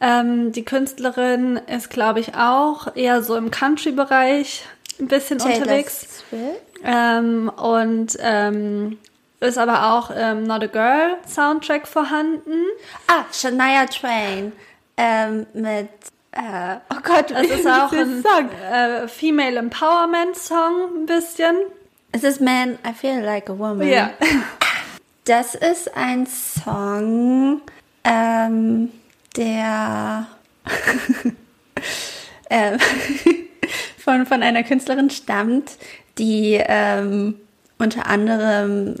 Ähm, die Künstlerin ist, glaube ich, auch eher so im Country-Bereich ein bisschen unterwegs. Swift. Ähm, und ähm, ist aber auch ähm, Not a Girl Soundtrack vorhanden. Ah, Shania Twain. Ähm, mit, äh, oh Gott, Es ist auch ein Song? äh, Female Empowerment Song ein bisschen. Es ist Man, I Feel Like a Woman. Ja. Das ist ein Song, ähm, der ähm, von, von einer Künstlerin stammt, die ähm, unter anderem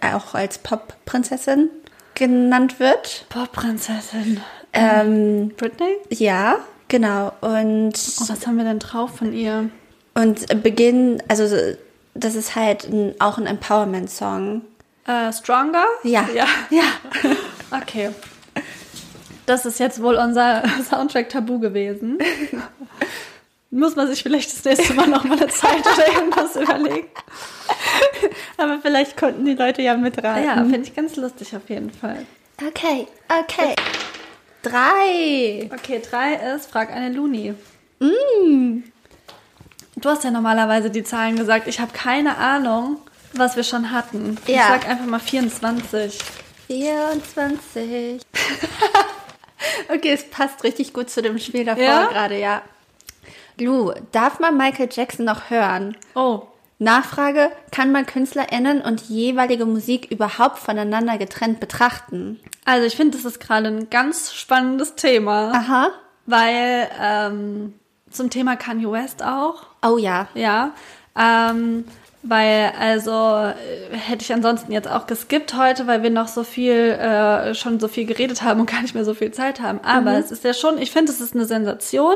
auch als Pop-Prinzessin genannt wird. Pop-Prinzessin. Ähm, Britney? ja, genau. Und, Oh, was haben wir denn drauf von ihr? und Beginn, also das ist halt ein, auch ein Empowerment-Song. Äh, Stronger? Ja. Ja. Ja. Okay. Das ist jetzt wohl unser Soundtrack-Tabu gewesen. Muss man sich vielleicht das nächste Mal noch mal eine Zeit oder irgendwas überlegen. Aber vielleicht konnten die Leute ja mitraten. Ja, finde ich ganz lustig auf jeden Fall. Okay, okay. Drei. Okay, drei ist, frag eine Luni. Mm. Du hast ja normalerweise die Zahlen gesagt. Ich habe keine Ahnung, was wir schon hatten. Ich Ja. sag einfach mal 24. 24. okay, es passt richtig gut zu dem Spiel davor Ja? gerade, ja. Lu, darf man Michael Jackson noch hören? Oh, Nachfrage, kann man KünstlerInnen und jeweilige Musik überhaupt voneinander getrennt betrachten? also ich finde, das ist gerade ein ganz spannendes Thema, Aha. weil ähm, zum Thema Kanye West auch, Oh ja. ja, ähm, weil also äh, hätte ich ansonsten jetzt auch geskippt heute, weil wir noch so viel äh, schon so viel geredet haben und gar nicht mehr so viel Zeit haben. Aber es ist ja schon, ich finde, es ist eine Sensation,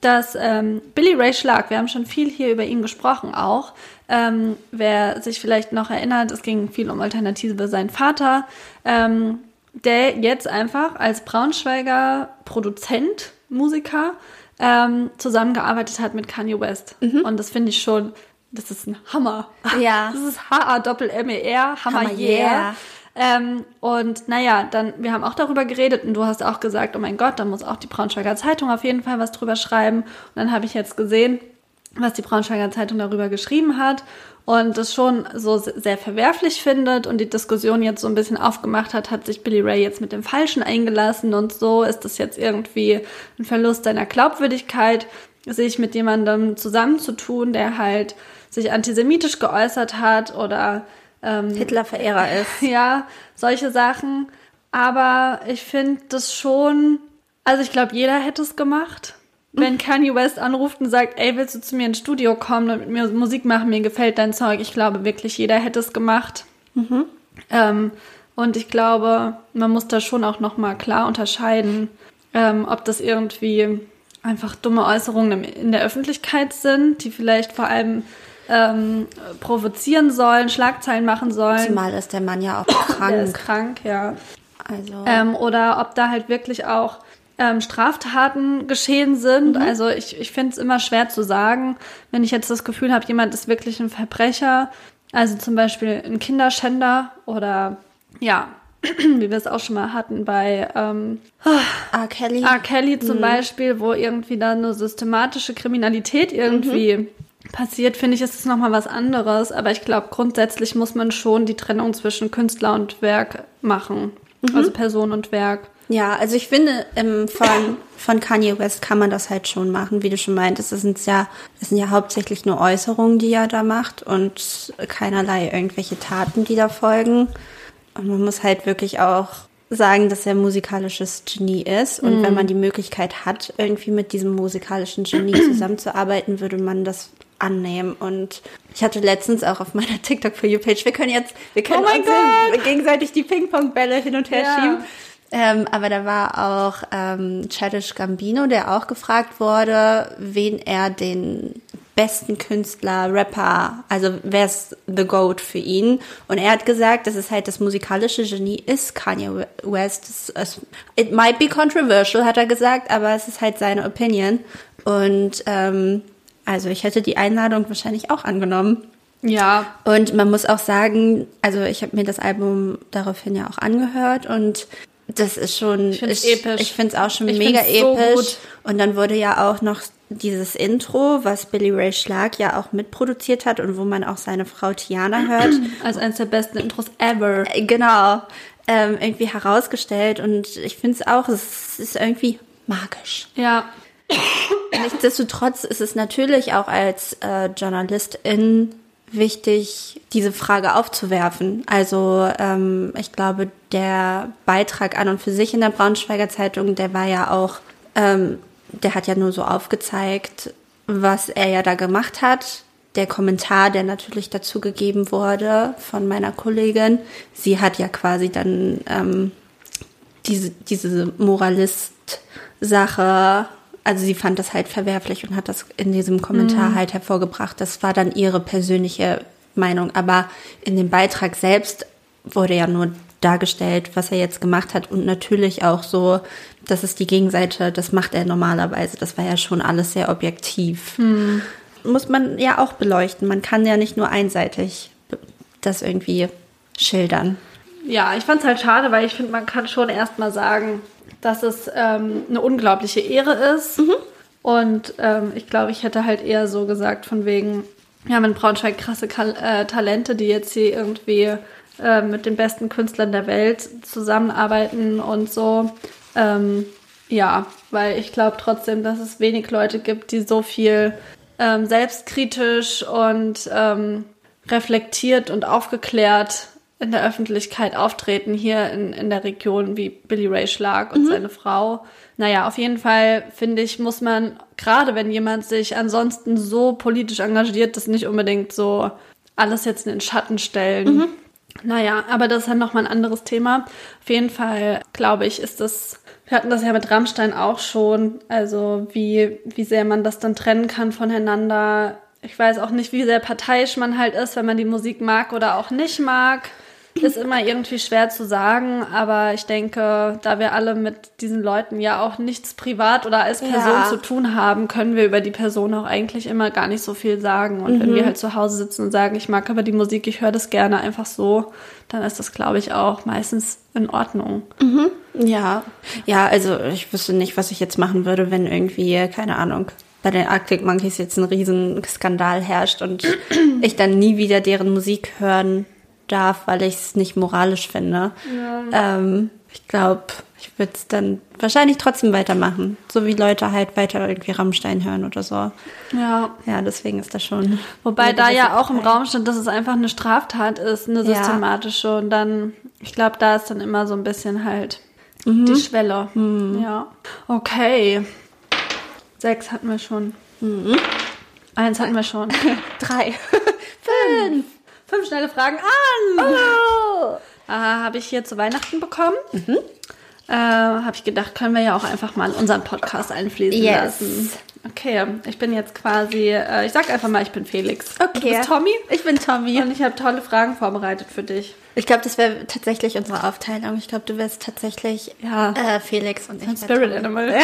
dass ähm, Billy Ray Schlag, wir haben schon viel hier über ihn gesprochen auch. Ähm, wer sich vielleicht noch erinnert, es ging viel um Alternative sein Vater, ähm, der jetzt einfach als Braunschweiger Produzent, Musiker, ähm, zusammengearbeitet hat mit Kanye West. Und das finde ich schon, das ist ein Hammer. Ja. Das ist H-A-Doppel-M-E-R, Hammer, Hammer, yeah. Ähm, und naja, dann, wir haben auch darüber geredet und du hast auch gesagt, oh mein Gott, da muss auch die Braunschweiger Zeitung auf jeden Fall was drüber schreiben. Und dann habe ich jetzt gesehen, was die Braunschweiger Zeitung darüber geschrieben hat und das schon so sehr verwerflich findet und die Diskussion jetzt so ein bisschen aufgemacht hat, hat sich Billy Ray jetzt mit dem Falschen eingelassen und so ist das jetzt irgendwie ein Verlust seiner Glaubwürdigkeit, sich mit jemandem zusammenzutun, der halt sich antisemitisch geäußert hat oder ähm, Hitler-Verehrer ist. ja, solche Sachen. Aber ich finde das schon, also ich glaube, jeder hätte es gemacht. Wenn Kanye West anruft und sagt, ey, willst du zu mir ins Studio kommen und mit mir Musik machen, mir gefällt dein Zeug. Ich glaube wirklich, jeder hätte es gemacht. Ähm, und ich glaube, man muss da schon auch nochmal klar unterscheiden, ähm, ob das irgendwie einfach dumme Äußerungen in der Öffentlichkeit sind, die vielleicht vor allem ähm, provozieren sollen, Schlagzeilen machen sollen. Zumal ist der Mann ja auch Der ist krank. krank, ja. Also, Ähm, oder ob da halt wirklich auch ähm, Straftaten geschehen sind. Mhm. Also ich, ich finde es immer schwer zu sagen, wenn ich jetzt das Gefühl habe, jemand ist wirklich ein Verbrecher, Also zum Beispiel ein Kinderschänder oder ja, wie wir es auch schon mal hatten bei ähm, R. Kelly. R. Kelly zum Beispiel, wo irgendwie dann eine systematische Kriminalität irgendwie passiert, finde ich, ist es nochmal was anderes. Aber ich glaube, grundsätzlich muss man schon die Trennung zwischen Künstler und Werk machen. Also Person und Werk. Ja, also ich finde, ähm, von, von Kanye West kann man das halt schon machen, wie du schon meintest. Das sind ja, das sind ja hauptsächlich nur Äußerungen, die er da macht und keinerlei irgendwelche Taten, die da folgen. Und man muss halt wirklich auch sagen, dass er musikalisches Genie ist. Und wenn man die Möglichkeit hat, irgendwie mit diesem musikalischen Genie zusammenzuarbeiten, würde man das annehmen. Und ich hatte letztens auch auf meiner TikTok for You Page, wir können jetzt, wir können Oh uns gegenseitig die Ping-Pong-Bälle hin und her Ja. schieben. Ähm, aber da war auch ähm, Childish Gambino, der auch gefragt wurde, wen er den besten Künstler, Rapper, also wer ist the GOAT für ihn? Und er hat gesagt, dass es halt das musikalische Genie ist Kanye West. Es, es, it might be controversial, hat er gesagt, aber es ist halt seine Opinion. Und ähm, also ich hätte die Einladung wahrscheinlich auch angenommen. Ja, Und man muss auch sagen, also ich habe mir das Album daraufhin ja auch angehört und das ist schon, ich finde es auch schon Ich mega so episch. gut. Und dann wurde ja auch noch dieses Intro, was Billy Ray Schlag ja auch mitproduziert hat und wo man auch seine Frau Tiana hört, als eines der besten Intros ever. äh, genau, ähm, irgendwie herausgestellt. Und ich finde es auch, es ist irgendwie magisch. Ja, Nichtsdestotrotz ist es natürlich auch als äh, Journalistin wichtig, diese Frage aufzuwerfen. Also ähm, ich glaube, der Beitrag an und für sich in der Braunschweiger Zeitung, der war ja auch, ähm, der hat ja nur so aufgezeigt, was er ja da gemacht hat. Der Kommentar, der natürlich dazu gegeben wurde von meiner Kollegin, sie hat ja quasi dann ähm, diese, diese Moralist-Sache, also sie fand das halt verwerflich und hat das in diesem Kommentar halt hervorgebracht. Das war dann ihre persönliche Meinung. Aber in dem Beitrag selbst wurde ja nur dargestellt, was er jetzt gemacht hat und natürlich auch so, das ist die Gegenseite, das macht er normalerweise. Das war ja schon alles sehr objektiv. Muss man ja auch beleuchten. Man kann ja nicht nur einseitig das irgendwie schildern. Ja, ich fand es halt schade, weil ich finde, man kann schon erstmal sagen, dass es ähm, eine unglaubliche Ehre ist. Und ähm, ich glaube, ich hätte halt eher so gesagt, von wegen, wir haben in Braunschweig krasse Kal äh, Talente, die jetzt hier irgendwie äh, mit den besten Künstlern der Welt zusammenarbeiten und so. Ähm, ja, weil ich glaube trotzdem, dass es wenig Leute gibt, die so viel ähm, selbstkritisch und ähm, reflektiert und aufgeklärt in der Öffentlichkeit auftreten hier in, in der Region wie Billy Ray Schlag und seine Frau. Naja, auf jeden Fall finde ich, muss man, gerade wenn jemand sich ansonsten so politisch engagiert, das nicht unbedingt so alles jetzt in den Schatten stellen. Naja, aber das ist dann nochmal ein anderes Thema. Auf jeden Fall, glaube ich, ist das, wir hatten das ja mit Rammstein auch schon, also wie, wie sehr man das dann trennen kann voneinander. Ich weiß auch nicht, wie sehr parteiisch man halt ist, wenn man die Musik mag oder auch nicht mag. Ist immer irgendwie schwer zu sagen, aber ich denke, da wir alle mit diesen Leuten ja auch nichts privat oder als Person Ja. zu tun haben, können wir über die Person auch eigentlich immer gar nicht so viel sagen. Und wenn wir halt zu Hause sitzen und sagen, ich mag aber die Musik, ich höre das gerne einfach so, dann ist das, glaube ich, auch meistens in Ordnung. Ja, ja, also ich wüsste nicht, was ich jetzt machen würde, wenn irgendwie, keine Ahnung, bei den Arctic Monkeys jetzt ein riesen Skandal herrscht und ich dann nie wieder deren Musik hören darf, weil ich es nicht moralisch finde. Ähm, ich glaube, ich würde es dann wahrscheinlich trotzdem weitermachen. So wie Leute halt weiter irgendwie Rammstein hören oder so. Ja. Ja, deswegen ist das schon. Wobei da ja auch im. Raum steht, dass es einfach eine Straftat ist, eine Ja. systematische. Und dann, ich glaube, da ist dann immer so ein bisschen halt Mhm. die Schwelle. Ja. Okay. Sechs hatten wir schon. Mhm. Eins hatten wir schon. Drei. Fünf. Fünf schnelle Fragen an. Oh. Äh, Habe ich hier zu Weihnachten bekommen. Mhm. Äh, Habe ich gedacht, können wir ja auch einfach mal in unseren Podcast einfließen Yes. lassen. Okay, ich bin jetzt quasi, äh, ich sag einfach mal, ich bin Felix. Okay. Du bist Tommy. Ich bin Tommy. Und ich habe tolle Fragen vorbereitet für dich. Ich glaube, das wäre tatsächlich unsere Aufteilung. Ich glaube, du wärst tatsächlich Ja. äh, Felix und ich wär Spirit Tommy. Animal.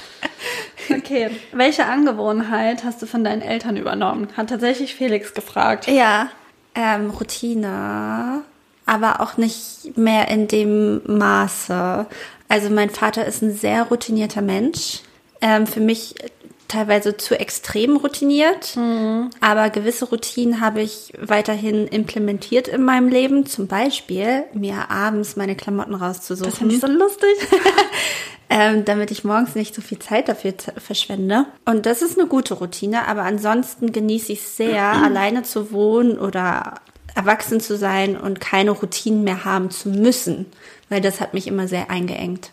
okay. Welche Angewohnheit hast du von deinen Eltern übernommen? Hat tatsächlich Felix gefragt. Ja, Ähm, Routine, aber auch nicht mehr in dem Maße. Also mein Vater ist ein sehr routinierter Mensch. Ähm, für mich teilweise zu extrem routiniert, aber gewisse Routinen habe ich weiterhin implementiert in meinem Leben. Zum Beispiel mir abends meine Klamotten rauszusuchen. Das finde ich so lustig. ähm, damit ich morgens nicht so viel Zeit dafür verschwende. Und das ist eine gute Routine, aber ansonsten genieße ich es sehr, alleine zu wohnen oder erwachsen zu sein und keine Routinen mehr haben zu müssen, weil das hat mich immer sehr eingeengt.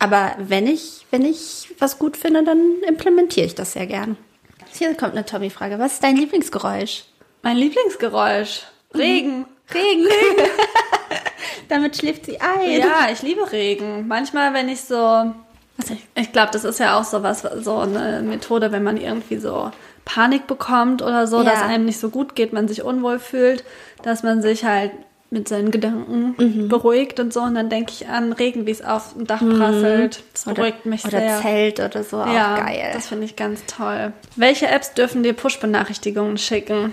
Aber wenn ich, wenn ich was gut finde, dann implementiere ich das sehr gern. Hier kommt eine Tommy-Frage. Was ist dein Lieblingsgeräusch? Mein Lieblingsgeräusch. Regen. Regen. Damit schläft sie ein. Ja, ich liebe Regen. Manchmal, wenn ich so. Ich, glaube, das ist ja auch so was, so eine Methode, wenn man irgendwie so Panik bekommt oder so, Ja. dass einem nicht so gut geht, man sich unwohl fühlt, dass man sich halt mit seinen Gedanken Mhm. beruhigt und so. Und dann denke ich an Regen, wie es auf dem Dach prasselt. Das Oder, beruhigt mich oder sehr. Zelt oder so. ja, auch geil. das finde ich ganz toll. Welche Apps dürfen dir Push-Benachrichtigungen schicken?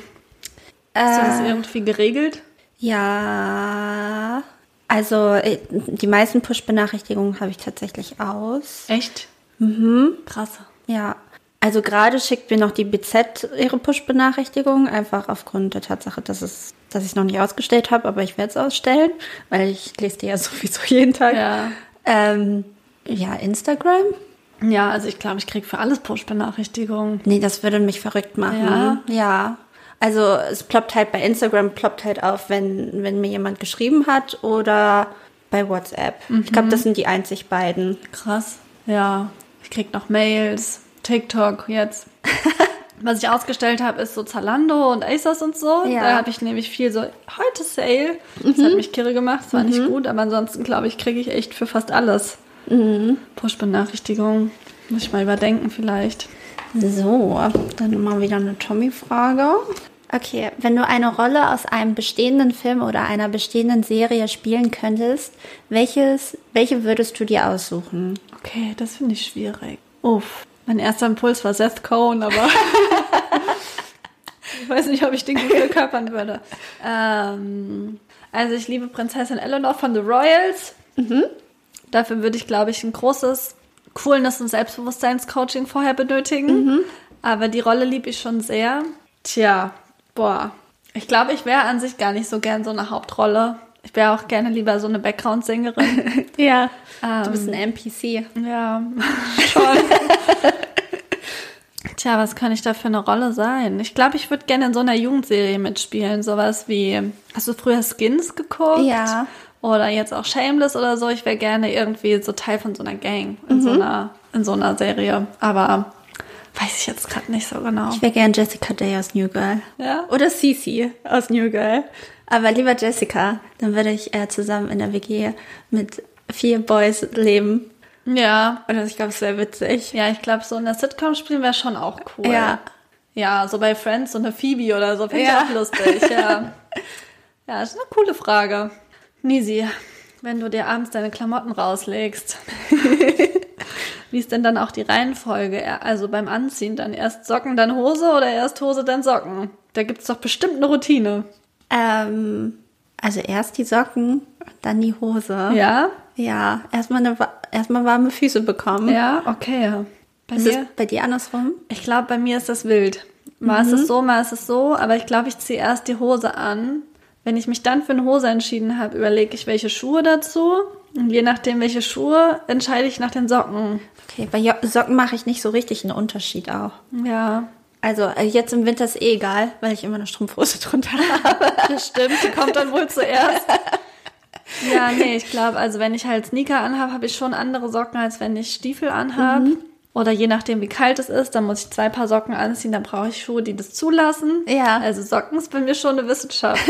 Hast du das Äh, irgendwie geregelt? Ja, also äh, die meisten Push-Benachrichtigungen habe ich tatsächlich aus. Echt? Mhm. Krass. Ja, also gerade schickt mir noch die BZ ihre Push-Benachrichtigung, einfach aufgrund der Tatsache, dass es, dass ich es noch nicht ausgestellt habe, aber ich werde es ausstellen, weil ich lese die ja sowieso jeden Tag. Ja. Ähm, ja, Instagram? Ja, also ich glaube, ich kriege für alles Push-Benachrichtigungen. Nee, das würde mich verrückt machen. Ja? Ja. Also es ploppt halt bei Instagram, ploppt halt auf, wenn, wenn mir jemand geschrieben hat oder bei WhatsApp. Ich glaube, das sind die einzig beiden. Krass. Ja, ich krieg noch Mails, TikTok jetzt. Was ich ausgestellt habe, ist so Zalando und ASOS und so. Ja. Da habe ich nämlich viel so, heute Sale. Das hat mich kirre gemacht, das war nicht gut, aber ansonsten glaube ich, kriege ich echt für fast alles Push-Benachrichtigungen. Muss ich mal überdenken vielleicht. So, dann mal wieder eine Tommy-Frage. Okay, wenn du eine Rolle aus einem bestehenden Film oder einer bestehenden Serie spielen könntest, welches, welche würdest du dir aussuchen? Okay, das finde ich schwierig. Uff. Mein erster Impuls war Seth Cohen, aber ich weiß nicht, ob ich den gut verkörpern würde. Ähm, also ich liebe Prinzessin Eleanor von The Royals. Dafür würde ich, glaube ich, ein großes Coolness- und Selbstbewusstseinscoaching vorher benötigen. Aber die Rolle liebe ich schon sehr. Tja, boah. Ich glaube, ich wäre an sich gar nicht so gern so eine Hauptrolle. Ich wäre auch gerne lieber so eine Background-Sängerin. Ja, Ähm, du bist ein NPC. ja, schon. Tja, was kann ich da für eine Rolle sein? Ich glaube, ich würde gerne in so einer Jugendserie mitspielen. Sowas wie, hast du früher Skins geguckt? Ja. Oder jetzt auch Shameless oder so. Ich wäre gerne irgendwie so Teil von so einer Gang in, Mhm. so, einer, in so einer Serie. Aber weiß ich jetzt gerade nicht so genau. Ich wäre gern Jessica Day aus New Girl. Ja? Oder Cece aus New Girl. Aber lieber Jessica, dann würde ich äh, zusammen in der WG mit vier Boys leben. Ja. Und ich glaube, es wäre witzig. Ja, ich glaube, so in der Sitcom spielen wäre schon auch cool. Ja. Ja, so bei Friends, so eine Phoebe oder so, finde Ja. ich auch lustig, ja. Ja, ist eine coole Frage. Nisi, wenn du dir abends deine Klamotten rauslegst, wie ist denn dann auch die Reihenfolge? Also beim Anziehen dann erst Socken, dann Hose oder erst Hose, dann Socken? Da gibt's doch bestimmt eine Routine. Ähm, also erst die Socken, dann die Hose. Ja? Ja, erstmal eine, erstmal warme Füße bekommen. Ja, okay. Bei Ist mir? es bei dir andersrum? Ich glaube, bei mir ist das wild. Mal ist es so, mal ist es so, aber ich glaube, ich ziehe erst die Hose an. Wenn ich mich dann für eine Hose entschieden habe, überlege ich, welche Schuhe dazu. Und je nachdem, welche Schuhe, entscheide ich nach den Socken. Okay, bei Socken mache ich nicht so richtig einen Unterschied auch. Ja, Also äh, jetzt im Winter ist eh egal, weil ich immer eine Strumpfhose drunter habe. das stimmt. Die kommt dann wohl zuerst. Ja, nee, ich glaube, also wenn ich halt Sneaker anhabe, habe ich schon andere Socken, als wenn ich Stiefel anhabe. Oder je nachdem, wie kalt es ist, dann muss ich zwei Paar Socken anziehen, dann brauche ich Schuhe, die das zulassen. Ja. Also Socken ist bei mir schon eine Wissenschaft.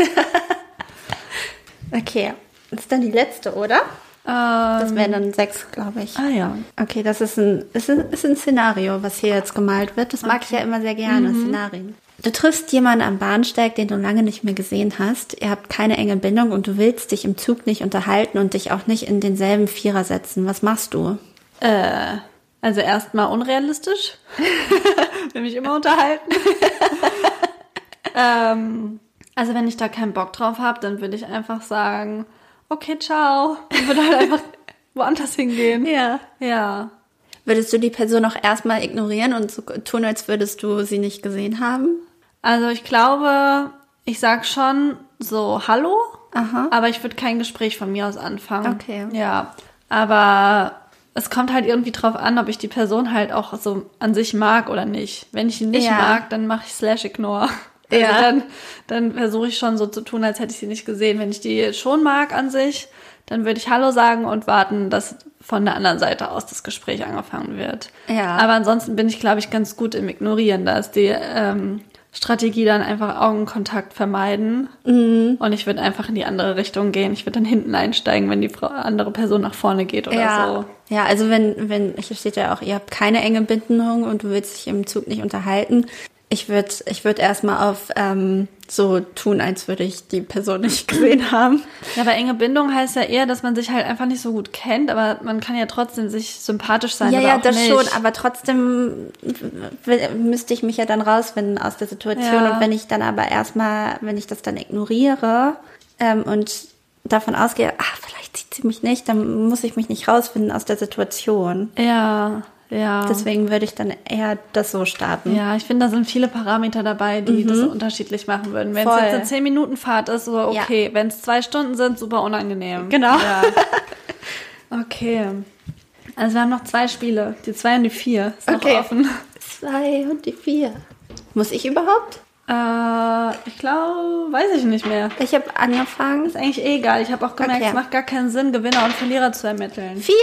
Okay, das ist dann die letzte, oder? Das wären dann sechs, glaube ich. ah ja. Okay, das ist ein, ist ein, ist ein Szenario, was hier jetzt gemalt wird. Das mag ich ja immer sehr gerne, Szenarien. Du triffst jemanden am Bahnsteig, den du lange nicht mehr gesehen hast. Ihr habt keine enge Bindung und du willst dich im Zug nicht unterhalten und dich auch nicht in denselben Vierer setzen. Was machst du? Äh, also erstmal unrealistisch. Will mich immer unterhalten. ähm, Also wenn ich da keinen Bock drauf habe, dann würde ich einfach sagen, okay, ciao. Ich würde halt einfach woanders hingehen. Ja. Ja. Würdest du die Person auch erstmal ignorieren und so tun, als würdest du sie nicht gesehen haben? Also ich glaube, ich sag schon so Hallo, Aha. aber ich würde kein Gespräch von mir aus anfangen. Okay. Ja. Aber es kommt halt irgendwie drauf an, ob ich die Person halt auch so an sich mag oder nicht. Wenn ich ihn nicht Ja. mag, dann mache ich slash ignore. Also Ja. dann, dann versuche ich schon so zu tun, als hätte ich sie nicht gesehen. Wenn ich die schon mag an sich, dann würde ich Hallo sagen und warten, dass von der anderen Seite aus das Gespräch angefangen wird. Ja. Aber ansonsten bin ich, glaube ich, ganz gut im Ignorieren. Da ist die ähm, Strategie dann einfach Augenkontakt vermeiden. Mhm. Und ich würde einfach in die andere Richtung gehen. Ich würde dann hinten einsteigen, wenn die andere Person nach vorne geht oder ja. so. Ja, also wenn, wenn, hier steht ja auch, ihr habt keine enge Bindung und du willst dich im Zug nicht unterhalten. Ich würde ich würd erstmal auf ähm, so tun, als würde ich die Person nicht gesehen haben. Ja, aber enge Bindung heißt ja eher, dass man sich halt einfach nicht so gut kennt, aber man kann ja trotzdem sich sympathisch sein Ja, ja, das nicht. schon, aber trotzdem müsste ich mich ja dann rausfinden aus der Situation. Ja. Und wenn ich dann aber erstmal, wenn ich das dann ignoriere ähm, und davon ausgehe, ach, vielleicht sieht sie mich nicht, dann muss ich mich nicht rausfinden aus der Situation. Ja, ja. Deswegen würde ich dann eher das so starten. Ja, ich finde, da sind viele Parameter dabei, die das unterschiedlich machen würden. Wenn es Mhm. Voll. jetzt eine 10 Minuten Fahrt ist, so okay. Wenn es zwei Stunden sind, super unangenehm. Genau. Ja. Okay. Also wir haben noch zwei Spiele. Die zwei und die vier. Ist noch Okay. offen. Zwei und die vier. Muss ich überhaupt? Äh, ich glaube, weiß ich nicht mehr. Ich habe angefangen. Ist eigentlich eh egal. Ich habe auch gemerkt, Okay. es macht gar keinen Sinn, Gewinner und Verlierer zu ermitteln. Vier.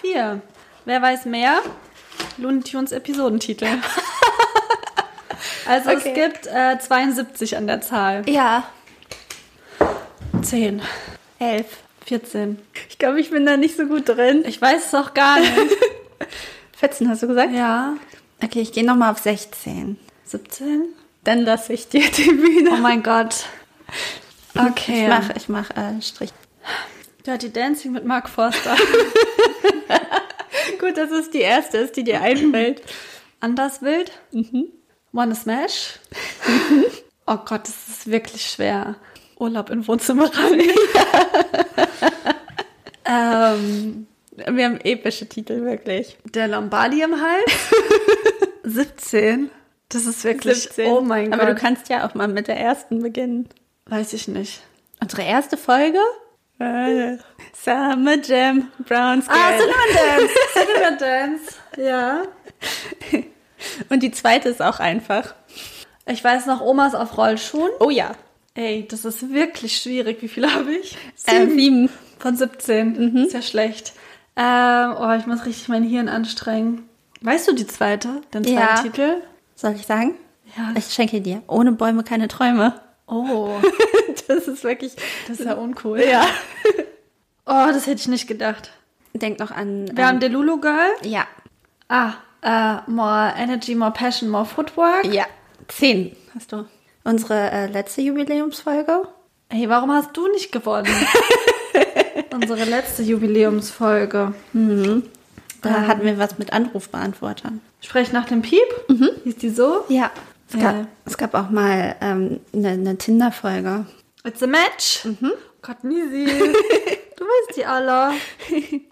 Vier. Wer weiß mehr? Looney Tunes Episodentitel. also Okay. es gibt äh, 72 an der Zahl. Ja. 10, Elf. 14. Ich glaube, ich bin da nicht so gut drin. Ich weiß es auch gar nicht. 14 hast du gesagt? ja. Okay, ich gehe nochmal auf 16. 17? Dann lasse ich dir die Bühne. Oh mein Gott. Okay. Ich mach, ich mach äh, Strich. Dirty Dancing mit Mark Forster. Gut, dass es die erste ist, die dir einfällt. Anders wild. Mhm. Wanna Smash. oh Gott, das ist wirklich schwer. Urlaub in Wohnzimmerrahmen. ähm, Wir haben epische Titel, wirklich. der Lombardi im Hals. 17. Das ist wirklich, oh mein Aber Gott. du kannst ja auch mal mit der ersten beginnen. Weiß ich nicht. Unsere erste Folge? Summer Jam, Brown. Ah, Cinnamon Dance. Cinnamon Dance. Ja. Und die zweite ist auch einfach. Ich weiß noch, Omas auf Rollschuhen. Oh ja. Ey, das ist wirklich schwierig. Wie viele habe ich? Äh, sieben. Von 17. Ist ja schlecht. Ähm, oh, ich muss richtig mein Hirn anstrengen. Weißt du die zweite? Den zweiten Ja. Titel? Soll ich sagen? Ja. Ich schenke dir. Ohne Bäume keine Träume. Oh, Das ist wirklich. das ist ja uncool. Ja. Oh, das hätte ich nicht gedacht. Denk noch an. Wir haben Delulu Girl. Ja. Ah, äh, more energy, more passion, more footwork. Ja. Zehn hast du. Unsere äh, letzte Jubiläumsfolge. Hey, warum hast du nicht gewonnen? Unsere letzte Jubiläumsfolge. Da hatten wir was mit Anrufbeantwortern. Sprech nach dem Piep. Hieß die so? Ja. Es, Ja. gab, es gab auch mal ähm, eine, eine Tinder-Folge. It's a match. Oh Gott, Nisi. du weißt die alle.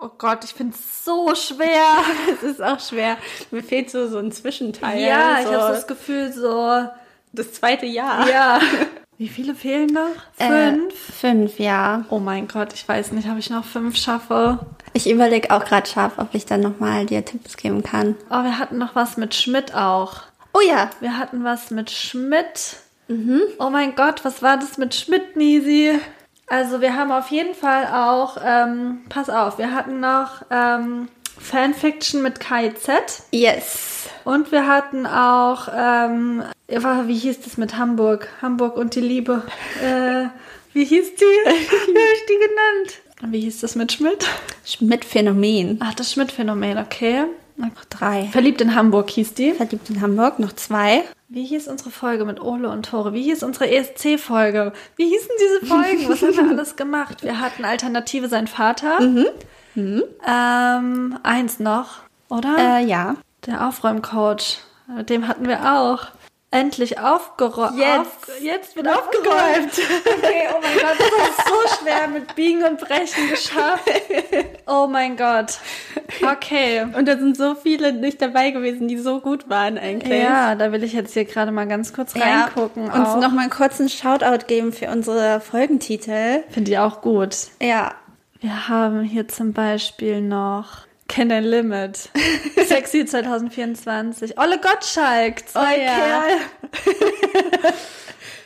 Oh Gott, ich finde es so schwer. Es ist auch schwer. Mir fehlt so, so ein Zwischenteil. Ja, ich so habe das Gefühl so. das zweite Jahr. Ja. Wie viele fehlen noch? Äh, Fünf. fünf, ja. Oh mein Gott, ich weiß nicht, ob ich noch fünf schaffe. Ich überlege auch gerade scharf, ob ich dann nochmal dir Tipps geben kann. Oh, wir hatten noch was mit Schmidt auch. Oh ja. Wir hatten was mit Schmidt. Oh mein Gott, was war das mit Schmidt, Nisi? Also wir haben auf jeden Fall auch, ähm, pass auf, wir hatten noch ähm, Fanfiction mit KIZ Yes. und wir hatten auch, ähm, wie hieß das mit Hamburg? Hamburg und die Liebe. Äh, wie hieß die? Wie habe ich die genannt? Wie hieß das mit Schmidt? Schmidt-Phänomen. Ach, das Schmidt-Phänomen, okay. Noch drei. Verliebt in Hamburg hieß die. Verliebt in Hamburg, noch zwei. Wie hieß unsere Folge mit Ole und Tore? Wie hieß unsere ESC-Folge? Wie hießen diese Folgen? Was haben wir alles gemacht? Wir hatten Alternative sein Vater. Ähm, eins noch, oder? Äh, ja. Der Aufräumcoach. Mit dem hatten wir auch. Endlich aufgeräumt. Jetzt. Auf, jetzt wird aufgeräumt. Okay, oh mein Gott, das ist so schwer mit Biegen und Brechen geschafft. Oh mein Gott. Okay. Und da sind so viele nicht dabei gewesen, die so gut waren eigentlich. Ja, da will ich jetzt hier gerade mal ganz kurz Ja, reingucken. Auch. noch mal einen kurzen Shoutout geben für unsere Folgentitel. Finde ich auch gut. Ja. Wir haben hier zum Beispiel noch Can I Limit. Sexy 2024. Olle Gottschalk. Zwei Oh ja. Kerl.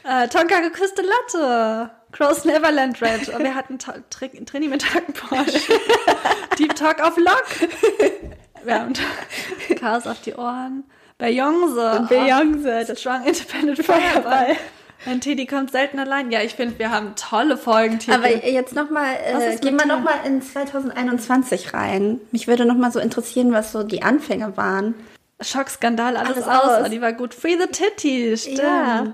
äh, Tonka geküsste Latte. Crows Neverland Red. Und wir hatten Ta- Tri Trini mit Porsche. Deep Talk auf Lock. Wir haben Chaos auf die Ohren. Beyoncé. Und Beyoncé, das Strong Independent Feuerball. Ein Teddy kommt selten allein. Ja, ich finde, wir haben tolle Folgentitel. Aber jetzt noch mal, Was äh, gehen wir dir? noch mal in 2021 rein. Mich würde noch mal so interessieren, was so die Anfänge waren. Schockskandal, alles, Alles aus. aus. Oh, die war gut. Free the Titty, stimmt. Ja.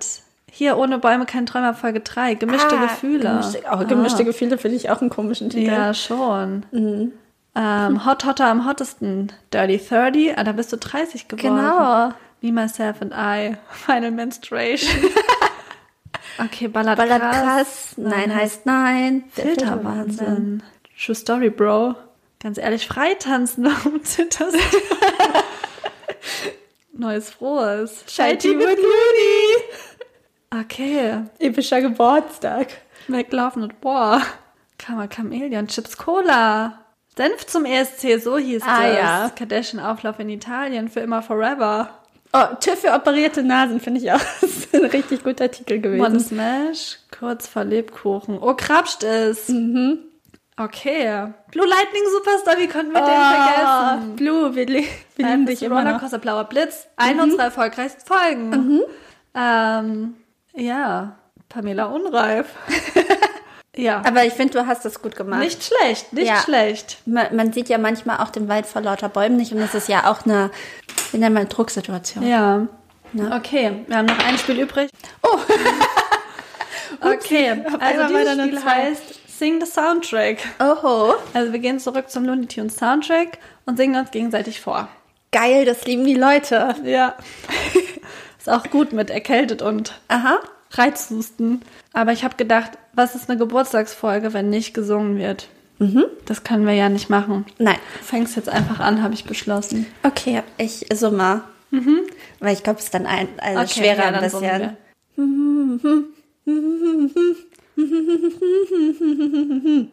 Hier ohne Bäume kein Träumer Folge 3. Gemischte Ah, Gefühle. Gemischte, oh, gemischte Ah. Gefühle finde ich auch einen komischen Titel. Ja, schon. Mhm. Ähm, Hot Hotter am hottesten. Dirty 30. Ah, da bist du 30 geworden. Genau. Me, Myself and I. Final Menstruation. okay, Ballert, Ballert krass. krass, nein heißt nein. Filterwahnsinn. True Story, Bro. Ganz ehrlich, freitanzen, warum zitterst du? Neues Frohes. Scheiti mit Looney. Okay. Epischer Geburtstag. McLaughlin und Boah. Kammer Chameleon, Chips Cola. Senf zum ESC, so hieß Ah, das. ja. Kardashian-Auflauf in Italien, für immer forever. Oh, TÜV für operierte Nasen finde ich auch das ist ein richtig guter Titel gewesen. One Smash, kurz vor Lebkuchen. Oh, krapscht es. Mhm. Okay. Blue Lightning Superstar, wie konnten wir den oh, vergessen? Blue, wir, wir lieben dich immer noch. Mhm. Rollercoaster Blauer Blitz, eine unserer erfolgreichsten Folgen. Ähm, ja, Pamela Unreif. ja, Aber ich finde, du hast das gut gemacht. nicht schlecht, nicht Ja. schlecht. Man, man sieht ja manchmal auch den Wald vor lauter Bäumen nicht und das ist ja auch eine, wie nennt man, Drucksituation. Ja. Ne? Okay, wir haben noch ein Spiel übrig. Oh. Okay, also einmal dieses Spiel zwei. heißt Sing the Soundtrack. Oho. Also wir gehen zurück zum Looney Tunes Soundtrack und singen uns gegenseitig vor. Geil, das lieben die Leute. Ja. Ist auch gut mit erkältet und Aha. Reizhusten. Aber ich habe gedacht, was ist eine Geburtstagsfolge, wenn nicht gesungen wird? Das können wir ja nicht machen. Nein. Du fängst jetzt einfach an, habe ich beschlossen. Okay, ich summe. Weil ich glaube, es ist dann ein, also Okay, schwerer ja, ein bisschen.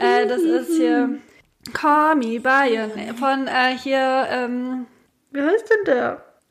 äh, das ist hier Call Me By von äh, hier, ähm, wie heißt denn der?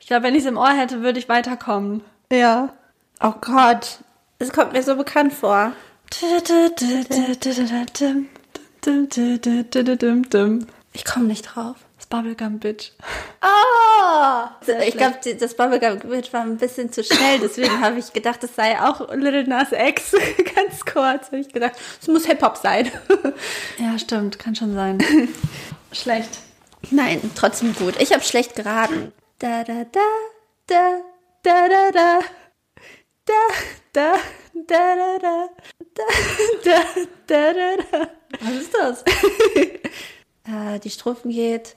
Ich glaube, wenn ich es im Ohr hätte, würde ich weiterkommen. Ja. Oh Gott. Es kommt mir so bekannt vor. Ich komme nicht drauf. Bubblegum Bitch. Oh! Sehr ich glaube, das Bubblegum Bitch war ein bisschen zu schnell, deswegen habe ich gedacht, das sei auch Little Nas X. Ganz kurz habe ich gedacht, es muss Hip-Hop sein. ja, stimmt, kann schon sein. schlecht. Nein, trotzdem gut. Ich habe schlecht geraten. Da, da, da, da, da, da, da. Da, da, da, da, da. Da, da, da, da, da. Was ist das? Äh, die Strophen geht.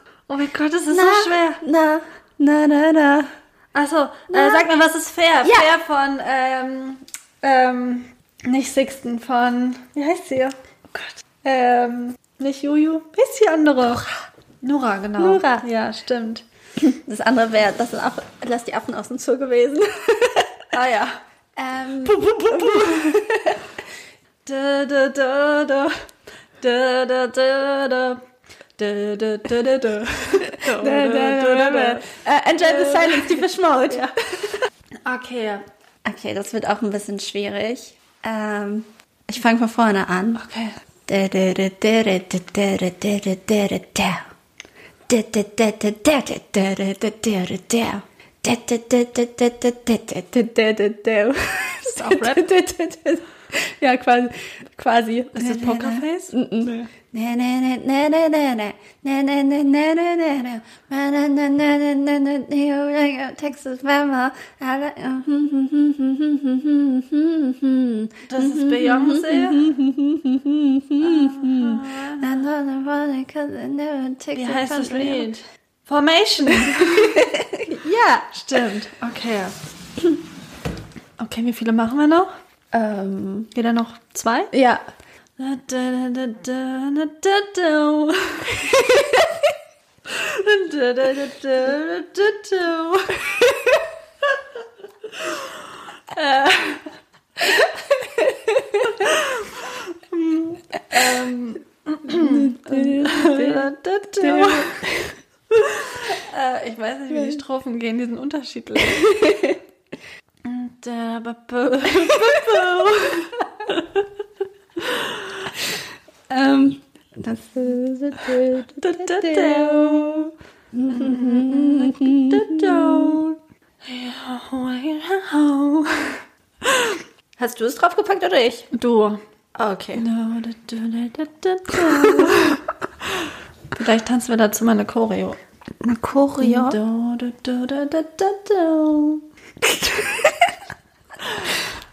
Oh mein Gott, das ist na, so schwer. Na, na, na, na. Achso, äh, sag mir, was ist fair? Ja. Fair von, ähm, ähm, nicht Sixten, von, wie heißt sie? Oh Gott. Ähm, nicht Juju, wie ist die andere? Nora. Nora, genau. Nora. Ja, stimmt. Das andere wäre, das sind auch, die Affen aus dem zu gewesen. ah ja. Ähm. Puh, puh, puh, puh. da, da, da, da. Da, da, da, da enjoy the silence, die Mode. Ja. Okay. Okay, das wird auch ein bisschen schwierig. Ähm, ich fange von vorne an. Okay. Ist auch Rap? Ja, quasi. quasi. Ist das Pokerface? Nee. Ne, ne, ne, ne, ne, ne, ne. Ne, ne, ne, ne, ne, ne, ne. Ne, ne, ne, ne, ne, ne. Texas Mama. Das ist Beyoncé. Wie heißt das Lied? Formation. Ja. Stimmt. Okay. Okay, wie viele machen wir noch? Ähm, Jeder noch zwei? ja. Da, da, da, da, da, da, da. Da, da, da, da, da, da. Ähm. Da, da, da. Äh, Ich weiß nicht, wie die Strophen gehen, die sind unterschiedlich. Ba, ba, Ähm, das da, da, da. Hast du es draufgepackt Du. Okay. Vielleicht tanzen wir dazu mal eine Choreo. Eine Choreo.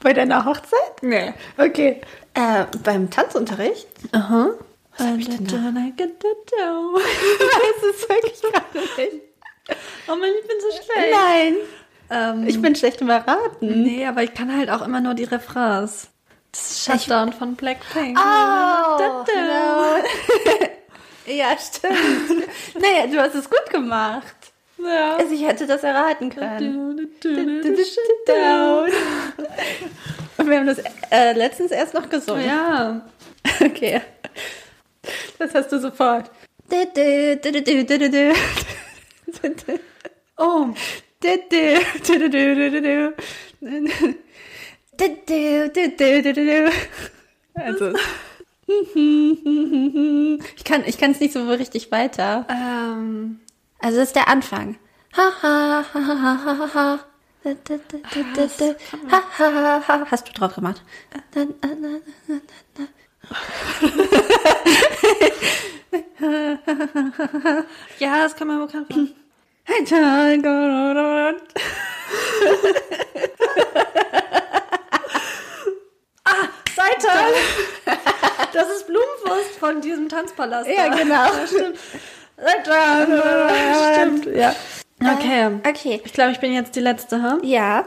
Bei deiner Hochzeit? Nee. Okay. Äh, beim Tanzunterricht? Aha. Was hab ich denn da? Oh weiß es wirklich gerade nicht. Mann, ich bin so schlecht. Nein. Ähm, Ich bin schlecht im Erraten. nee, aber ich kann halt auch immer nur die Refrains. Shutdown von Blackpink. Oh, Da, da. genau. ja, stimmt. naja, du hast es gut gemacht. Ja. Also ich hätte das erraten können. Shutdown. Und wir haben das äh, letztens erst noch gesungen. Ja. Okay. Das hast du sofort. Oh. Also. Ich kann ich kann es nicht so richtig weiter. Ähm. Also das ist der Anfang. Ha ha ha ha ha ha ha. Da, da, da, da, da, da. Ha, ha, ha, ha. Hast du drauf gemacht? Ja, das kann man bekannt machen. Seite! Das ist Blumenwurst von diesem Tanzpalast. Ja, genau. Ja, stimmt. Stimmt, ja. Okay. Okay. Ich glaube, ich bin jetzt die letzte, ha? Ja.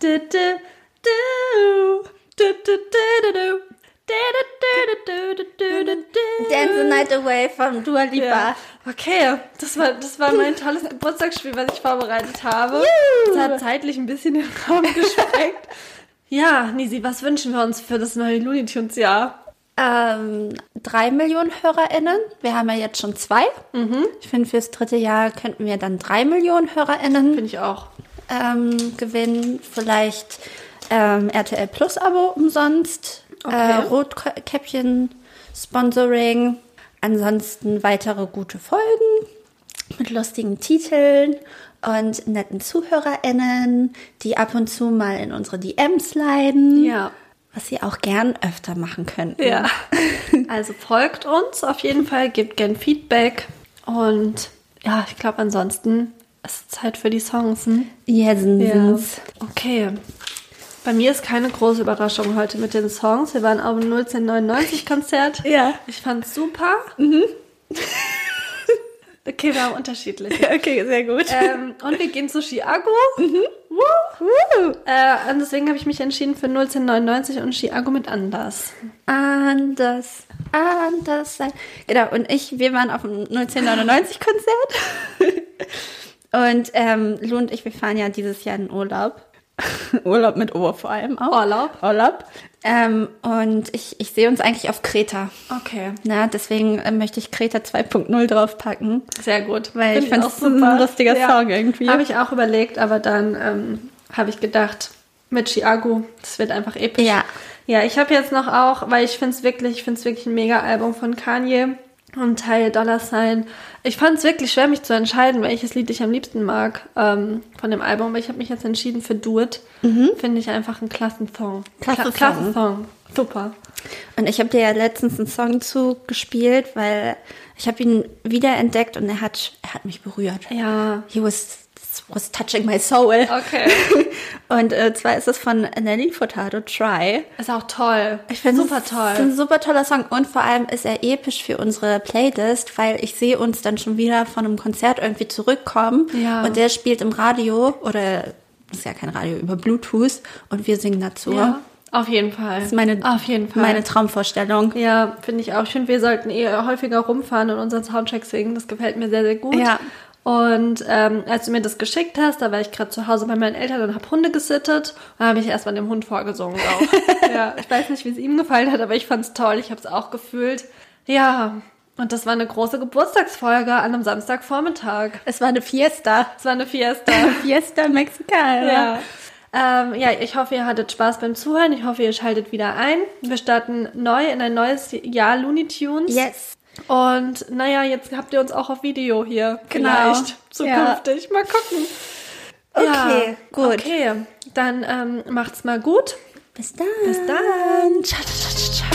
Du, du, du. Du, du, du, du, du. Du, du, du, du, du, du, du. Dance the Night Away von Dua Lipa. Ja. Okay, das war, das war mein tolles Geburtstagsspiel, was ich vorbereitet habe. Das hat zeitlich ein bisschen den Raum gesprengt. ja, Nisi, was wünschen wir uns für das neue Looney Tunes Jahr? Ähm, drei Millionen HörerInnen. Wir haben ja jetzt schon zwei. Ich finde, fürs dritte Jahr könnten wir dann drei Millionen HörerInnen Finde ich auch. ähm, gewinnen. Vielleicht ähm, RTL Plus Abo umsonst. Okay. Äh, Rotkäppchen Sponsoring. Ansonsten weitere gute Folgen mit lustigen Titeln und netten ZuhörerInnen, die ab und zu mal in unsere DMs leiden. Ja. Was sie auch gern öfter machen könnten. Ja. Also folgt uns auf jeden Fall, gebt gern Feedback und ja, ich glaube ansonsten ist es Zeit für die Songs. Hm? Jensens. Okay. Bei mir ist keine große Überraschung heute mit den Songs. Wir waren auf dem 1999 Konzert. Ja. Ich fand's super. Okay, wir haben unterschiedlich. Okay, sehr gut. ähm, und wir gehen zu Chiago. Woo. Äh, und deswegen habe ich mich entschieden für 1999 und Chiago mit Anders. Anders. anders sein. Genau, und ich, wir waren auf dem 1999-Konzert. und ähm, Lu und ich, wir fahren ja dieses Jahr in Urlaub. Urlaub mit Ohr vor allem auch. Urlaub. Urlaub. Ähm, und ich, ich sehe uns eigentlich auf Kreta. Okay. Na, deswegen äh, möchte ich Kreta 2.0 draufpacken. Sehr gut. Weil Find ich finde es ein lustiger Song irgendwie. Habe ich auch überlegt, aber dann ähm, habe ich gedacht, mit Chiago, das wird einfach episch. Ja. Ja, ich habe jetzt noch auch, weil ich finde es wirklich, ich finde es wirklich ein Mega-Album von Kanye und Teil Dollar Sign. Ich fand es wirklich schwer, mich zu entscheiden, welches Lied ich am liebsten mag ähm, von dem Album. Aber ich habe mich jetzt entschieden für Do It. Finde ich einfach einen klassen Song. Klasse Kla Song. klasse Song. Super. Und ich habe dir ja letztens einen Song zugespielt, weil ich habe ihn wiederentdeckt und er hat, er hat mich berührt. Ja. He was, was touching my soul. Okay. Und äh, zwar ist es von Nelly Furtado, Try. Ist auch toll. Ich finde super es toll. ist ein super toller Song und vor allem ist er episch für unsere Playlist, weil ich sehe uns dann schon wieder von einem Konzert irgendwie zurückkommen Ja. und der spielt im Radio oder das ist ja kein Radio über Bluetooth und wir singen dazu. Ja, auf jeden Fall. Das ist meine, auf jeden Fall. meine Traumvorstellung. Ja, finde ich auch. Finde, wir sollten eher häufiger rumfahren und unseren Soundcheck singen. Das gefällt mir sehr, sehr gut. Ja. Und ähm, als du mir das geschickt hast, da war ich gerade zu Hause bei meinen Eltern und habe Hunde gesittet. Und habe ich erstmal dem Hund vorgesungen auch. ja, ich weiß nicht, wie es ihm gefallen hat, aber ich fand es toll. Ich habe es auch gefühlt. Ja, und das war eine große Geburtstagsfolge an einem Samstagvormittag. Es war eine Fiesta. Es war eine Fiesta. Fiesta Mexicana. Ja. Ähm, ja, ich hoffe, ihr hattet Spaß beim Zuhören. Ich hoffe, ihr schaltet wieder ein. Wir starten neu in ein neues Jahr Looney Tunes. Yes. Und naja, jetzt habt ihr uns auch auf Video hier. Genau. Vielleicht zukünftig. Mal gucken. Okay, gut. Okay, dann ähm, macht's mal gut. Bis dann. Bis dann. Ciao, ciao, ciao, ciao.